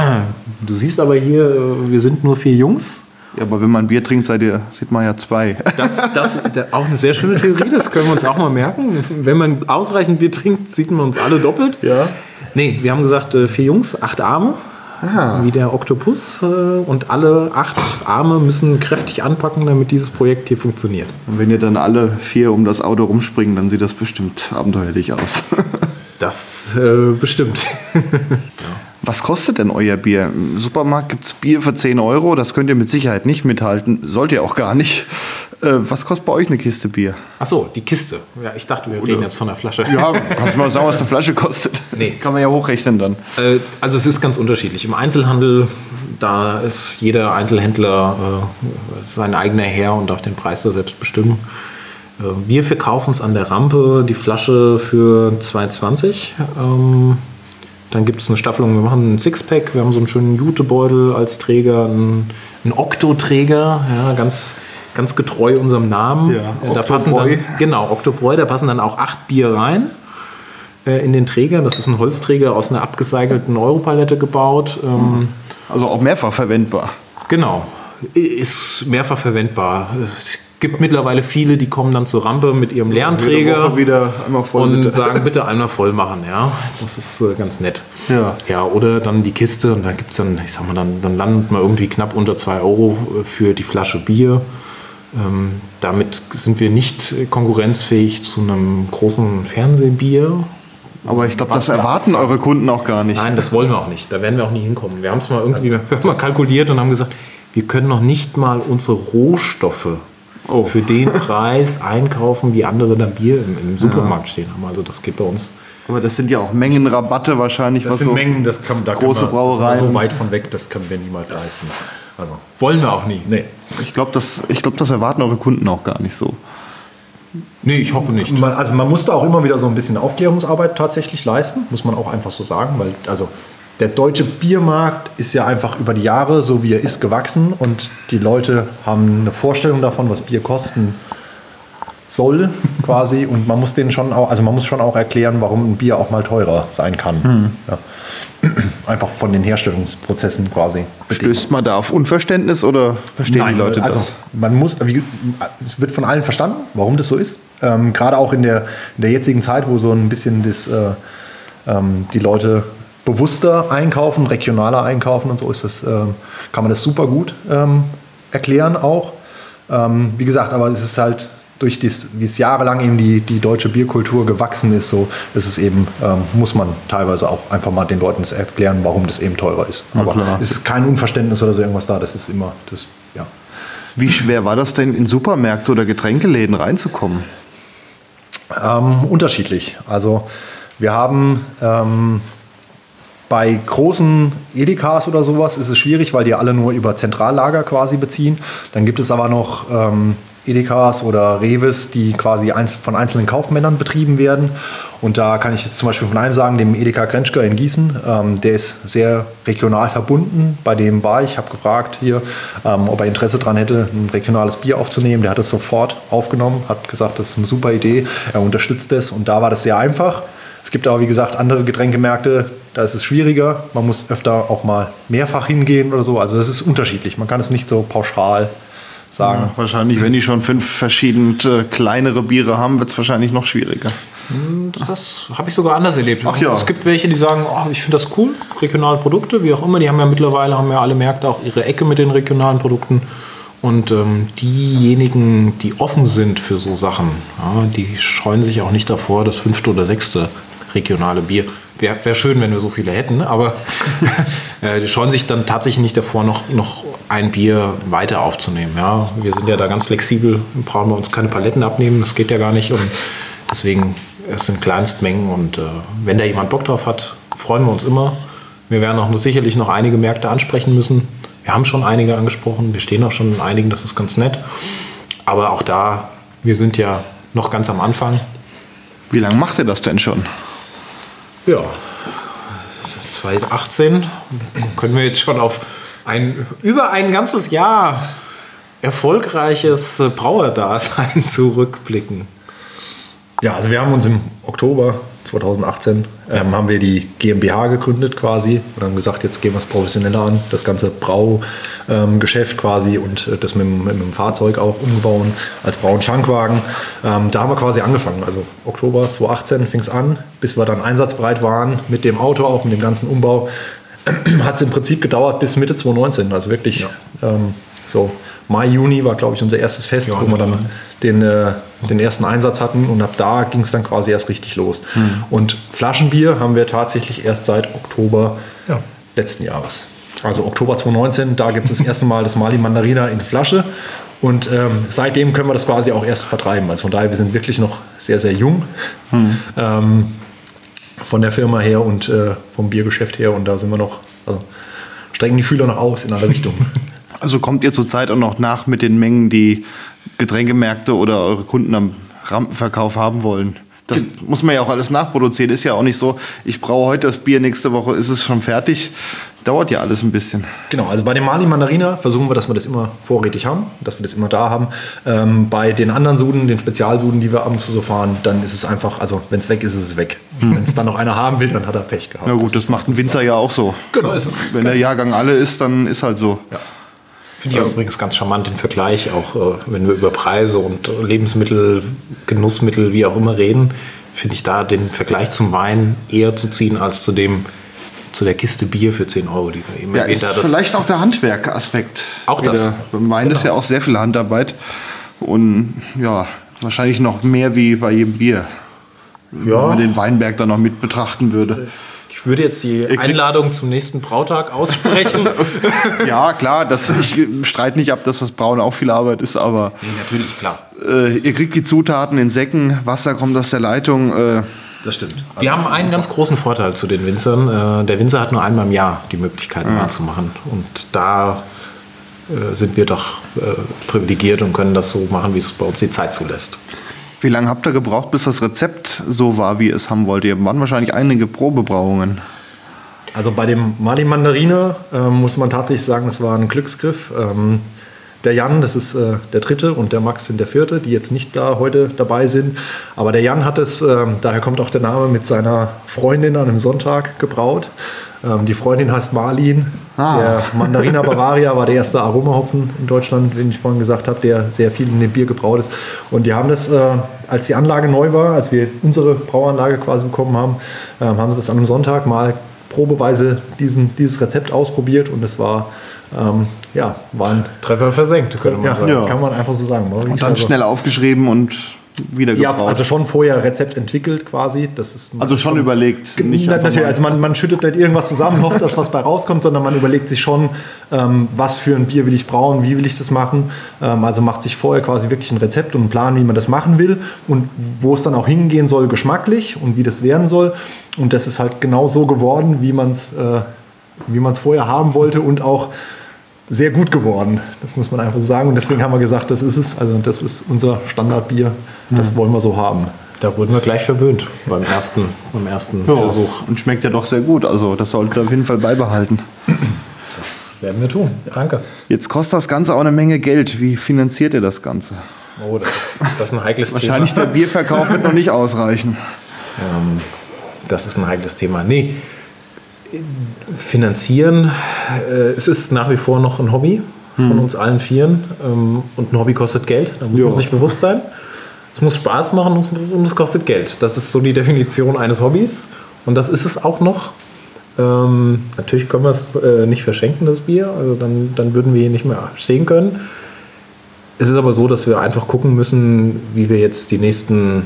Speaker 3: Du siehst aber hier, äh, wir sind nur vier Jungs.
Speaker 2: Ja, aber wenn man Bier trinkt, seid ihr, sieht man ja zwei.
Speaker 3: Das, das da- auch eine sehr schöne Theorie, das können wir uns auch mal merken. Wenn man ausreichend Bier trinkt, sieht man uns alle doppelt.
Speaker 2: Ja.
Speaker 3: Nee, wir haben gesagt, äh, vier Jungs, acht Arme. Wie der Oktopus. äh, Und alle acht Arme müssen kräftig anpacken, damit dieses Projekt hier funktioniert.
Speaker 2: Und wenn ihr dann alle vier um das Auto rumspringen, dann sieht das bestimmt abenteuerlich aus.
Speaker 3: Das äh, bestimmt.
Speaker 2: Was kostet denn euer Bier? Im Supermarkt gibt es Bier für 10 Euro. Das könnt ihr mit Sicherheit nicht mithalten. Sollt ihr auch gar nicht. Äh, was kostet bei euch eine Kiste Bier?
Speaker 3: Achso, die Kiste. Ja, ich dachte, wir reden jetzt von der Flasche.
Speaker 2: Ja, kannst du mal sagen, was eine Flasche kostet?
Speaker 3: Nee.
Speaker 2: Kann man ja hochrechnen dann.
Speaker 3: Äh, Also es ist ganz unterschiedlich. Im Einzelhandel, da ist jeder Einzelhändler äh, sein eigener Herr und darf den Preis da selbst bestimmen. Äh, wir verkaufen es an der Rampe, die Flasche für 2,20. Ähm, dann gibt es eine Staffelung, wir machen einen Sixpack, wir haben so einen schönen Jutebeutel als Träger, einen, einen Okto-Träger, ja, ganz, ganz getreu unserem Namen.
Speaker 2: Ja,
Speaker 3: Äh, da passen dann, genau, Oktobräu, da passen dann auch acht Bier rein äh, in den Träger. Das ist ein Holzträger aus einer abgecycelten Europalette gebaut. Ähm,
Speaker 2: Also auch mehrfach verwendbar.
Speaker 3: Genau, ist mehrfach verwendbar. Es gibt mittlerweile viele, die kommen dann zur Rampe mit ihrem Lernträger
Speaker 2: wieder einmal voll
Speaker 3: und
Speaker 2: bitte.
Speaker 3: sagen, bitte einmal voll machen. Ja, das ist äh, ganz nett.
Speaker 2: Ja.
Speaker 3: Ja, oder dann die Kiste und da gibt es dann, ich sag mal, dann, dann landet man irgendwie knapp unter 2 Euro äh, für die Flasche Bier. Ähm, damit sind wir nicht äh, konkurrenzfähig zu einem großen Fernsehbier.
Speaker 2: Aber ich glaube, das erwarten eure Kunden auch gar nicht.
Speaker 3: Nein, das wollen wir auch nicht. Da werden wir auch nie hinkommen. Wir haben es mal irgendwie mal kalkuliert und haben gesagt, wir können noch nicht mal unsere Rohstoffe
Speaker 2: Oh.
Speaker 3: für den Preis einkaufen, wie andere da Bier im, im Supermarkt stehen haben. Also das geht bei uns.
Speaker 2: Aber das sind ja auch Mengenrabatte wahrscheinlich.
Speaker 4: Das
Speaker 2: was
Speaker 4: sind
Speaker 2: so
Speaker 4: Mengen, das kann, da
Speaker 2: große
Speaker 4: können wir, da sind wir
Speaker 2: Brauereien.
Speaker 4: so weit von weg, das können wir niemals leisten. Also,
Speaker 3: Wollen wir auch nie.
Speaker 4: nee.
Speaker 2: Ich glaube, das, ich glaub, das erwarten eure Kunden auch gar nicht so.
Speaker 3: Nee, ich hoffe nicht.
Speaker 4: Man, also man musste auch immer wieder so ein bisschen Aufklärungsarbeit tatsächlich leisten, muss man auch einfach so sagen, weil also der deutsche Biermarkt ist ja einfach über die Jahre, so wie er ist, gewachsen und die Leute haben eine Vorstellung davon, was Bier kosten soll quasi und man muss denen schon auch, also man muss schon auch erklären, warum ein Bier auch mal teurer sein kann. Ja. Einfach von den Herstellungsprozessen quasi.
Speaker 2: Stößt man da auf Unverständnis oder verstehen die Leute
Speaker 4: also
Speaker 2: das?
Speaker 4: man muss, wie, es wird von allen verstanden, warum das so ist. Ähm, Gerade auch in der, in der jetzigen Zeit, wo so ein bisschen das, äh, ähm, die Leute bewusster einkaufen, regionaler einkaufen und so ist das, ähm, kann man das super gut ähm, erklären auch. Ähm, wie gesagt, aber es ist halt durch das, wie es jahrelang eben die, die deutsche Bierkultur gewachsen ist, so ist es eben, ähm, muss man teilweise auch einfach mal den Leuten das erklären, warum das eben teurer ist. Aber es ist kein Unverständnis oder so irgendwas da, das ist immer, das, ja.
Speaker 2: Wie schwer war das denn, in Supermärkte oder Getränkeläden reinzukommen?
Speaker 4: Ähm, unterschiedlich. Also wir haben ähm, bei großen Edekas oder sowas ist es schwierig, weil die alle nur über Zentrallager quasi beziehen. Dann gibt es aber noch ähm, Edekas oder Reves, die quasi von einzelnen Kaufmännern betrieben werden. Und da kann ich jetzt zum Beispiel von einem sagen, dem Edeka Krenschker in Gießen. Ähm, der ist sehr regional verbunden. Bei dem war ich, habe gefragt hier, ähm, ob er Interesse daran hätte, ein regionales Bier aufzunehmen. Der hat es sofort aufgenommen, hat gesagt, das ist eine super Idee. Er unterstützt es und da war das sehr einfach. Es gibt aber, wie gesagt, andere Getränkemärkte, da ist es schwieriger. Man muss öfter auch mal mehrfach hingehen oder so. Also das ist unterschiedlich. Man kann es nicht so pauschal sagen.
Speaker 2: Ja, wahrscheinlich, wenn die schon fünf verschiedene äh, kleinere Biere haben, wird es wahrscheinlich noch schwieriger.
Speaker 3: Das habe ich sogar anders erlebt.
Speaker 2: Ach ja.
Speaker 3: Es gibt welche, die sagen, oh, ich finde das cool, regionale Produkte, wie auch immer. Die haben ja mittlerweile, haben ja alle Märkte auch ihre Ecke mit den regionalen Produkten. Und ähm, diejenigen, die offen sind für so Sachen, ja, die scheuen sich auch nicht davor, das fünfte oder sechste regionale Bier. Wäre wär schön, wenn wir so viele hätten, aber äh, die scheuen sich dann tatsächlich nicht davor, noch, noch ein Bier weiter aufzunehmen. Ja. Wir sind ja da ganz flexibel, brauchen wir uns keine Paletten abnehmen, das geht ja gar nicht. Und deswegen, es sind Kleinstmengen und äh, wenn da jemand Bock drauf hat, freuen wir uns immer. Wir werden auch noch, sicherlich noch einige Märkte ansprechen müssen. Wir haben schon einige angesprochen, wir stehen auch schon in einigen, das ist ganz nett. Aber auch da, wir sind ja noch ganz am Anfang.
Speaker 2: Wie lange macht ihr das denn schon?
Speaker 3: Ja, 2018 können wir jetzt schon auf ein, über ein ganzes Jahr erfolgreiches Brauerdasein zurückblicken.
Speaker 4: Ja, also wir haben uns im Oktober 2018 ähm, haben wir die GmbH gegründet quasi und haben gesagt, jetzt gehen wir es professioneller an, das ganze Braugeschäft quasi und äh, das mit, dem- mit dem Fahrzeug auch umbauen als Brau- und Schankwagen. Ähm, da haben wir quasi angefangen, also Oktober 2018 fing es an, bis wir dann einsatzbereit waren mit dem Auto, auch mit dem ganzen Umbau. Hat es im Prinzip gedauert bis Mitte 2019, also wirklich ähm, so Mai, Juni war glaube ich unser erstes Fest,
Speaker 3: Ja,
Speaker 4: wo wir dann
Speaker 3: ja.
Speaker 4: den, äh, den ersten Einsatz hatten und ab da ging es dann quasi erst richtig los. Und Flaschenbier haben wir tatsächlich erst seit Oktober
Speaker 3: Ja.
Speaker 4: letzten Jahres. Also Oktober 2019, da gibt es das erste Mal das Mali Mandarina in Flasche. Und ähm, seitdem können wir das quasi auch erst vertreiben. Also von daher, wir sind wirklich noch sehr, sehr jung ähm, von der Firma her und äh, vom Biergeschäft her. Und da sind wir noch, also strecken die Fühler noch aus in alle Richtungen.
Speaker 2: Also kommt ihr zurzeit auch noch nach mit den Mengen, die Getränkemärkte oder eure Kunden am Rampenverkauf haben wollen? Das muss man ja auch alles nachproduzieren. Ist ja auch nicht so, ich brauche heute das Bier, nächste Woche ist es schon fertig. Dauert ja alles ein bisschen.
Speaker 4: Genau, also bei dem Mali Mandarina versuchen wir, dass wir das immer vorrätig haben, dass wir das immer da haben. Ähm, bei den anderen Suden, den Spezialsuden, die wir ab und zu so fahren, dann ist es einfach, also wenn es weg ist, ist es weg. Wenn es dann noch einer haben will, dann hat er Pech gehabt.
Speaker 2: Na gut, das macht ein Winzer ja auch so.
Speaker 3: So ist es.
Speaker 2: Wenn der Jahrgang alle ist, dann ist halt so.
Speaker 3: Finde ich auch übrigens ganz charmant den Vergleich, auch äh, wenn wir über Preise und Lebensmittel, Genussmittel, wie auch immer reden, finde ich da den Vergleich zum Wein eher zu ziehen als zu dem zu der Kiste Bier für 10 Euro, die wir eben
Speaker 2: Ja,
Speaker 3: erwähnt
Speaker 2: ist
Speaker 3: haben.
Speaker 2: Vielleicht auch der Handwerkaspekt.
Speaker 3: Auch das.
Speaker 2: Beim Wein ist ja auch sehr viel Handarbeit. Und ja, wahrscheinlich noch mehr wie bei jedem Bier. Wenn man den Weinberg dann noch mit betrachten würde.
Speaker 3: Ich würde jetzt die Einladung zum nächsten Brautag aussprechen.
Speaker 2: Ja, klar, das, ich streite nicht ab, dass das Brauen auch viel Arbeit ist, aber
Speaker 3: nee, natürlich, klar.
Speaker 2: äh, ihr kriegt die Zutaten in Säcken, Wasser kommt aus der Leitung. Äh,
Speaker 4: Das stimmt.
Speaker 3: Wir haben einen ganz großen Vorteil zu den Winzern. Äh, Der Winzer hat nur einmal im Jahr die Möglichkeit, mal zu machen. Und da äh, sind wir doch äh, privilegiert und können das so machen, wie es bei uns die Zeit zulässt.
Speaker 2: Wie lange habt ihr gebraucht, bis das Rezept so war, wie ihr es haben wollt? Ihr waren wahrscheinlich einige Probebrauungen.
Speaker 4: Also bei dem Mali Mandarina ähm, muss man tatsächlich sagen, es war ein Glücksgriff. Ähm, der Jan, das ist äh, der dritte, und der Max sind der vierte, die jetzt nicht da heute dabei sind. Aber der Jan hat es, ähm, daher kommt auch der Name, mit seiner Freundin an einem Sonntag gebraut. Ähm, die Freundin heißt Marlin.
Speaker 2: Ah.
Speaker 4: Der Mandarina Bavaria war der erste Aromahopfen in Deutschland, den ich vorhin gesagt habe, der sehr viel in dem Bier gebraut ist. Und die haben das, äh, als die Anlage neu war, als wir unsere Brauanlage quasi bekommen haben, ähm, haben sie das an einem Sonntag mal probeweise diesen, dieses Rezept ausprobiert und es war, ähm, ja, war ein
Speaker 3: Treffer versenkt, könnte man
Speaker 4: ja,
Speaker 3: sagen.
Speaker 2: Ja.
Speaker 4: kann man einfach so sagen.
Speaker 2: Und dann
Speaker 4: also-
Speaker 2: schnell aufgeschrieben und wieder
Speaker 4: Ja,
Speaker 2: gebraut.
Speaker 4: also schon vorher Rezept entwickelt quasi. Das ist
Speaker 2: Also schon überlegt. Nicht
Speaker 4: natürlich, also man, man schüttet nicht irgendwas zusammen, hofft, dass was bei rauskommt, sondern man überlegt sich schon, ähm, was für ein Bier will ich brauen, wie will ich das machen. Ähm, also macht sich vorher quasi wirklich ein Rezept und einen Plan, wie man das machen will und wo es dann auch hingehen soll, geschmacklich und wie das werden soll. Und das ist halt genau so geworden, wie man es äh, wie man es vorher haben wollte und auch sehr gut geworden. Das muss man einfach so sagen. Und deswegen haben wir gesagt, das ist es. Also das ist unser Standardbier. Das wollen wir so haben.
Speaker 3: Da wurden wir gleich verwöhnt beim ersten, beim ersten
Speaker 2: Ja,
Speaker 3: Versuch.
Speaker 2: Und schmeckt ja doch sehr gut. Also das solltet ihr auf jeden Fall beibehalten.
Speaker 3: Werden wir tun. Danke.
Speaker 2: Jetzt kostet das Ganze auch eine Menge Geld. Wie finanziert ihr das Ganze?
Speaker 3: Oh, das ist, das ist ein heikles
Speaker 2: Wahrscheinlich
Speaker 3: Thema.
Speaker 2: der Bierverkauf wird noch nicht ausreichen.
Speaker 3: Ähm, das ist ein heikles Thema. Nee, finanzieren, äh, es ist nach wie vor noch ein Hobby von uns allen Vieren. Ähm, und ein Hobby kostet Geld, da muss
Speaker 2: Ja.
Speaker 3: man sich bewusst sein. Es muss Spaß machen und es- und es kostet Geld. Das ist so die Definition eines Hobbys. Und das ist es auch noch. Ähm, natürlich können wir es äh, nicht verschenken, das Bier. Also dann, dann würden wir hier nicht mehr stehen können. Es ist aber so, dass wir einfach gucken müssen, wie wir jetzt die nächsten,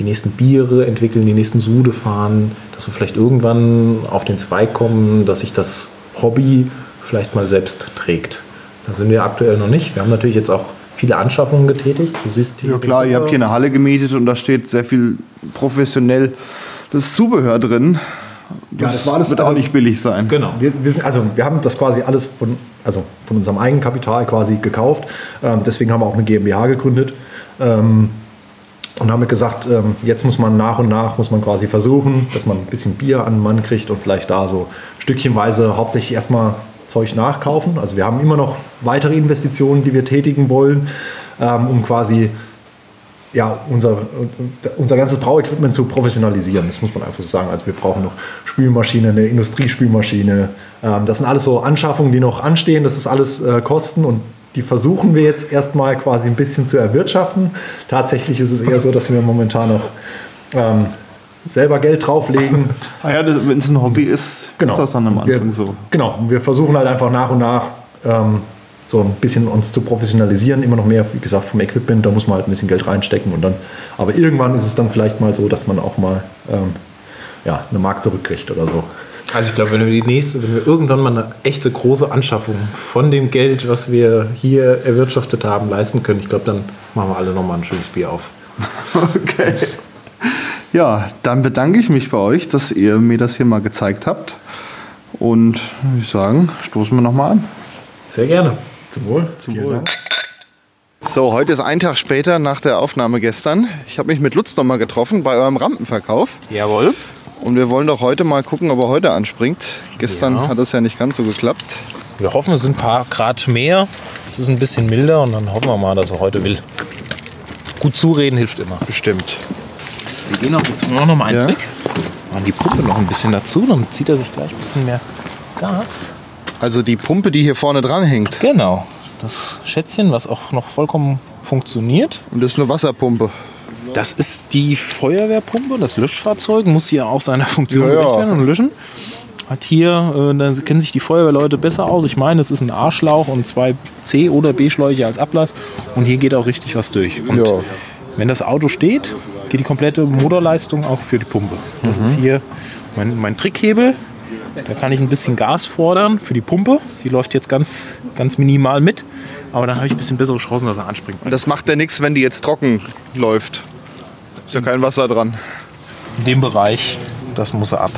Speaker 3: die nächsten Biere entwickeln, die nächsten Sude fahren, dass wir vielleicht irgendwann auf den Zweig kommen, dass sich das Hobby vielleicht mal selbst trägt. Da sind wir aktuell noch nicht. Wir haben natürlich jetzt auch viele Anschaffungen getätigt. Du siehst
Speaker 2: Ja klar, ihr habt hier eine Halle gemietet und da steht sehr viel professionell das Zubehör drin.
Speaker 4: Ja, das war alles-
Speaker 2: wird auch
Speaker 4: also-
Speaker 2: nicht billig sein.
Speaker 3: Genau.
Speaker 4: Wir, wir, sind, also wir haben das quasi alles von, also von unserem Eigenkapital quasi gekauft. Ähm, deswegen haben wir auch eine GmbH gegründet. Ähm, und haben gesagt, ähm, jetzt muss man nach und nach, muss man quasi versuchen, dass man ein bisschen Bier an den Mann kriegt und vielleicht da so stückchenweise hauptsächlich erstmal Zeug nachkaufen. Also wir haben immer noch weitere Investitionen, die wir tätigen wollen, ähm, um quasi ja, unser, unser ganzes Brauequipment zu professionalisieren. Das muss man einfach so sagen. Also wir brauchen noch Spülmaschine, eine Industriespülmaschine. Ähm, das sind alles so Anschaffungen, die noch anstehen. Das ist alles äh, Kosten und die versuchen wir jetzt erstmal quasi ein bisschen zu erwirtschaften. Tatsächlich ist es eher so, dass wir momentan noch ähm, selber Geld drauflegen.
Speaker 2: Ah ja, wenn es ein Hobby ist, ist das dann am Anfang
Speaker 4: wir,
Speaker 2: so.
Speaker 4: Genau, wir versuchen halt einfach nach und nach ähm, so ein bisschen uns zu professionalisieren, immer noch mehr, wie gesagt, vom Equipment, da muss man halt ein bisschen Geld reinstecken und dann, aber irgendwann ist es dann vielleicht mal so, dass man auch mal ähm, ja, eine Mark zurückkriegt oder so.
Speaker 3: Also ich glaube, wenn wir die nächste, wenn wir irgendwann mal eine echte große Anschaffung von dem Geld, was wir hier erwirtschaftet haben, leisten können, ich glaube, dann machen wir alle nochmal ein schönes Bier auf.
Speaker 2: Okay. Ja, dann bedanke ich mich bei euch, dass ihr mir das hier mal gezeigt habt. Und würde ich sagen, stoßen wir nochmal an.
Speaker 3: Sehr gerne.
Speaker 4: Zum Wohl.
Speaker 2: Zum Wohl. So, heute ist ein Tag später nach der Aufnahme gestern. Ich habe mich mit Lutz nochmal getroffen bei eurem Rampenverkauf.
Speaker 3: Jawohl.
Speaker 2: Und wir wollen doch heute mal gucken, ob er heute anspringt. Gestern
Speaker 3: Ja.
Speaker 2: hat das ja nicht ganz so geklappt.
Speaker 3: Wir hoffen, es sind ein paar Grad mehr. Es ist ein bisschen milder und dann hoffen wir mal, dass er heute will. Gut zureden hilft immer.
Speaker 2: Bestimmt.
Speaker 3: Wir gehen auch jetzt noch mal einen
Speaker 2: Ja.
Speaker 3: Trick. Machen die Pumpe noch ein bisschen dazu, dann zieht er sich gleich ein bisschen mehr Gas.
Speaker 2: Also die Pumpe, die hier vorne dran hängt.
Speaker 3: Genau. Das Schätzchen, was auch noch vollkommen funktioniert.
Speaker 2: Und das ist eine Wasserpumpe.
Speaker 3: Das ist die Feuerwehrpumpe, das Löschfahrzeug, muss hier auch seiner Funktion
Speaker 2: Ja,
Speaker 3: gerecht werden und löschen. Hat hier, äh, da kennen sich die Feuerwehrleute besser aus. Ich meine, es ist ein A-Schlauch und zwei C- oder B-Schläuche als Ablass. Und hier geht auch richtig was durch. Und
Speaker 2: Ja.
Speaker 3: wenn das Auto steht, geht die komplette Motorleistung auch für die Pumpe. Das ist hier mein, mein Trickhebel. Da kann ich ein bisschen Gas fordern für die Pumpe. Die läuft jetzt ganz, ganz minimal mit. Aber dann habe ich ein bisschen bessere Chancen, dass er anspringt.
Speaker 2: Und das macht ja nichts, wenn die jetzt trocken läuft. Ist ja kein Wasser dran.
Speaker 3: In dem Bereich, das muss er ab.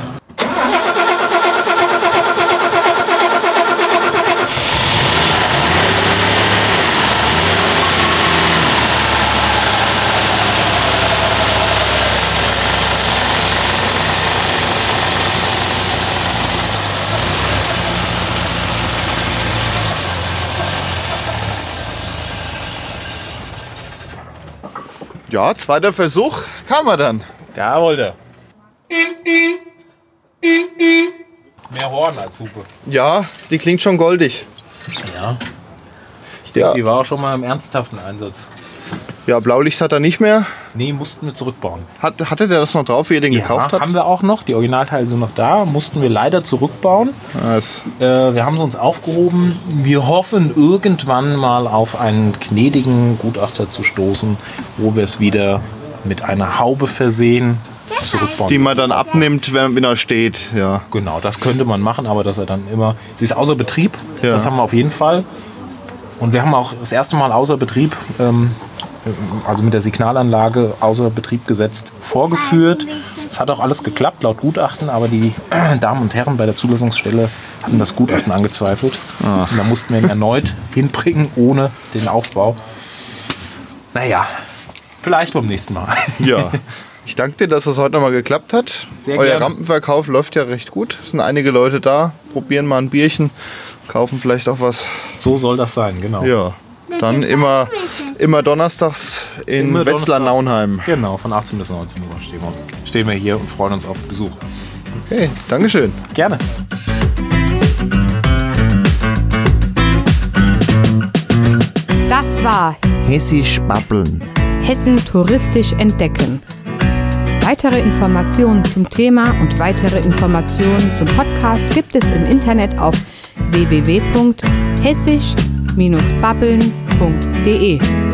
Speaker 2: Ja, zweiter Versuch kam er dann.
Speaker 3: Da wollte Mehr Horn als Hupe.
Speaker 2: Ja, die klingt schon goldig.
Speaker 3: Ja.
Speaker 2: Ja,
Speaker 3: Die war auch schon mal im ernsthaften Einsatz.
Speaker 2: Ja Blaulicht hat er nicht mehr.
Speaker 3: Nee, mussten wir zurückbauen.
Speaker 2: Hat, hatte der das noch drauf, wie er den gekauft hat?
Speaker 3: haben wir auch noch. Die Originalteile sind noch da. Mussten wir leider zurückbauen.
Speaker 2: Ja, das-
Speaker 3: Äh, wir haben sie uns aufgehoben. Wir hoffen irgendwann mal auf einen gnädigen Gutachter zu stoßen, wo wir es wieder mit einer Haube versehen zurückbauen.
Speaker 2: die man dann abnimmt, wenn, wenn er steht. Ja.
Speaker 3: Genau, das könnte man machen, aber dass er dann immer. Sie ist außer Betrieb,
Speaker 2: Ja.
Speaker 3: das haben wir auf jeden Fall. Und wir haben auch das erste Mal außer Betrieb, ähm, also mit der Signalanlage außer Betrieb gesetzt, vorgeführt. Es hat auch alles geklappt, laut Gutachten, aber die Damen und Herren bei der Zulassungsstelle hatten das Gutachten angezweifelt. Und da mussten wir ihn erneut hinbringen, ohne den Aufbau. Naja, vielleicht beim nächsten Mal.
Speaker 2: ja. Ich danke dir, dass das heute nochmal geklappt hat.
Speaker 3: Sehr
Speaker 2: Euer
Speaker 3: gerne.
Speaker 2: Rampenverkauf läuft ja recht gut. Es sind einige Leute da, probieren mal ein Bierchen, kaufen vielleicht auch was.
Speaker 3: So soll das sein, genau.
Speaker 2: Ja. Dann immer, immer donnerstags in
Speaker 3: Immer
Speaker 2: Wetzlar-Naunheim.
Speaker 3: Genau, von 18 bis 19 Uhr stehen wir, stehen wir hier und freuen uns auf Besuch.
Speaker 2: Okay, Dankeschön.
Speaker 3: Gerne.
Speaker 1: Das war
Speaker 2: Hessisch babbeln.
Speaker 1: Hessen touristisch entdecken. Weitere Informationen zum Thema und weitere Informationen zum Podcast gibt es im Internet auf www.hessisch-babbeln.de www.ftf.de.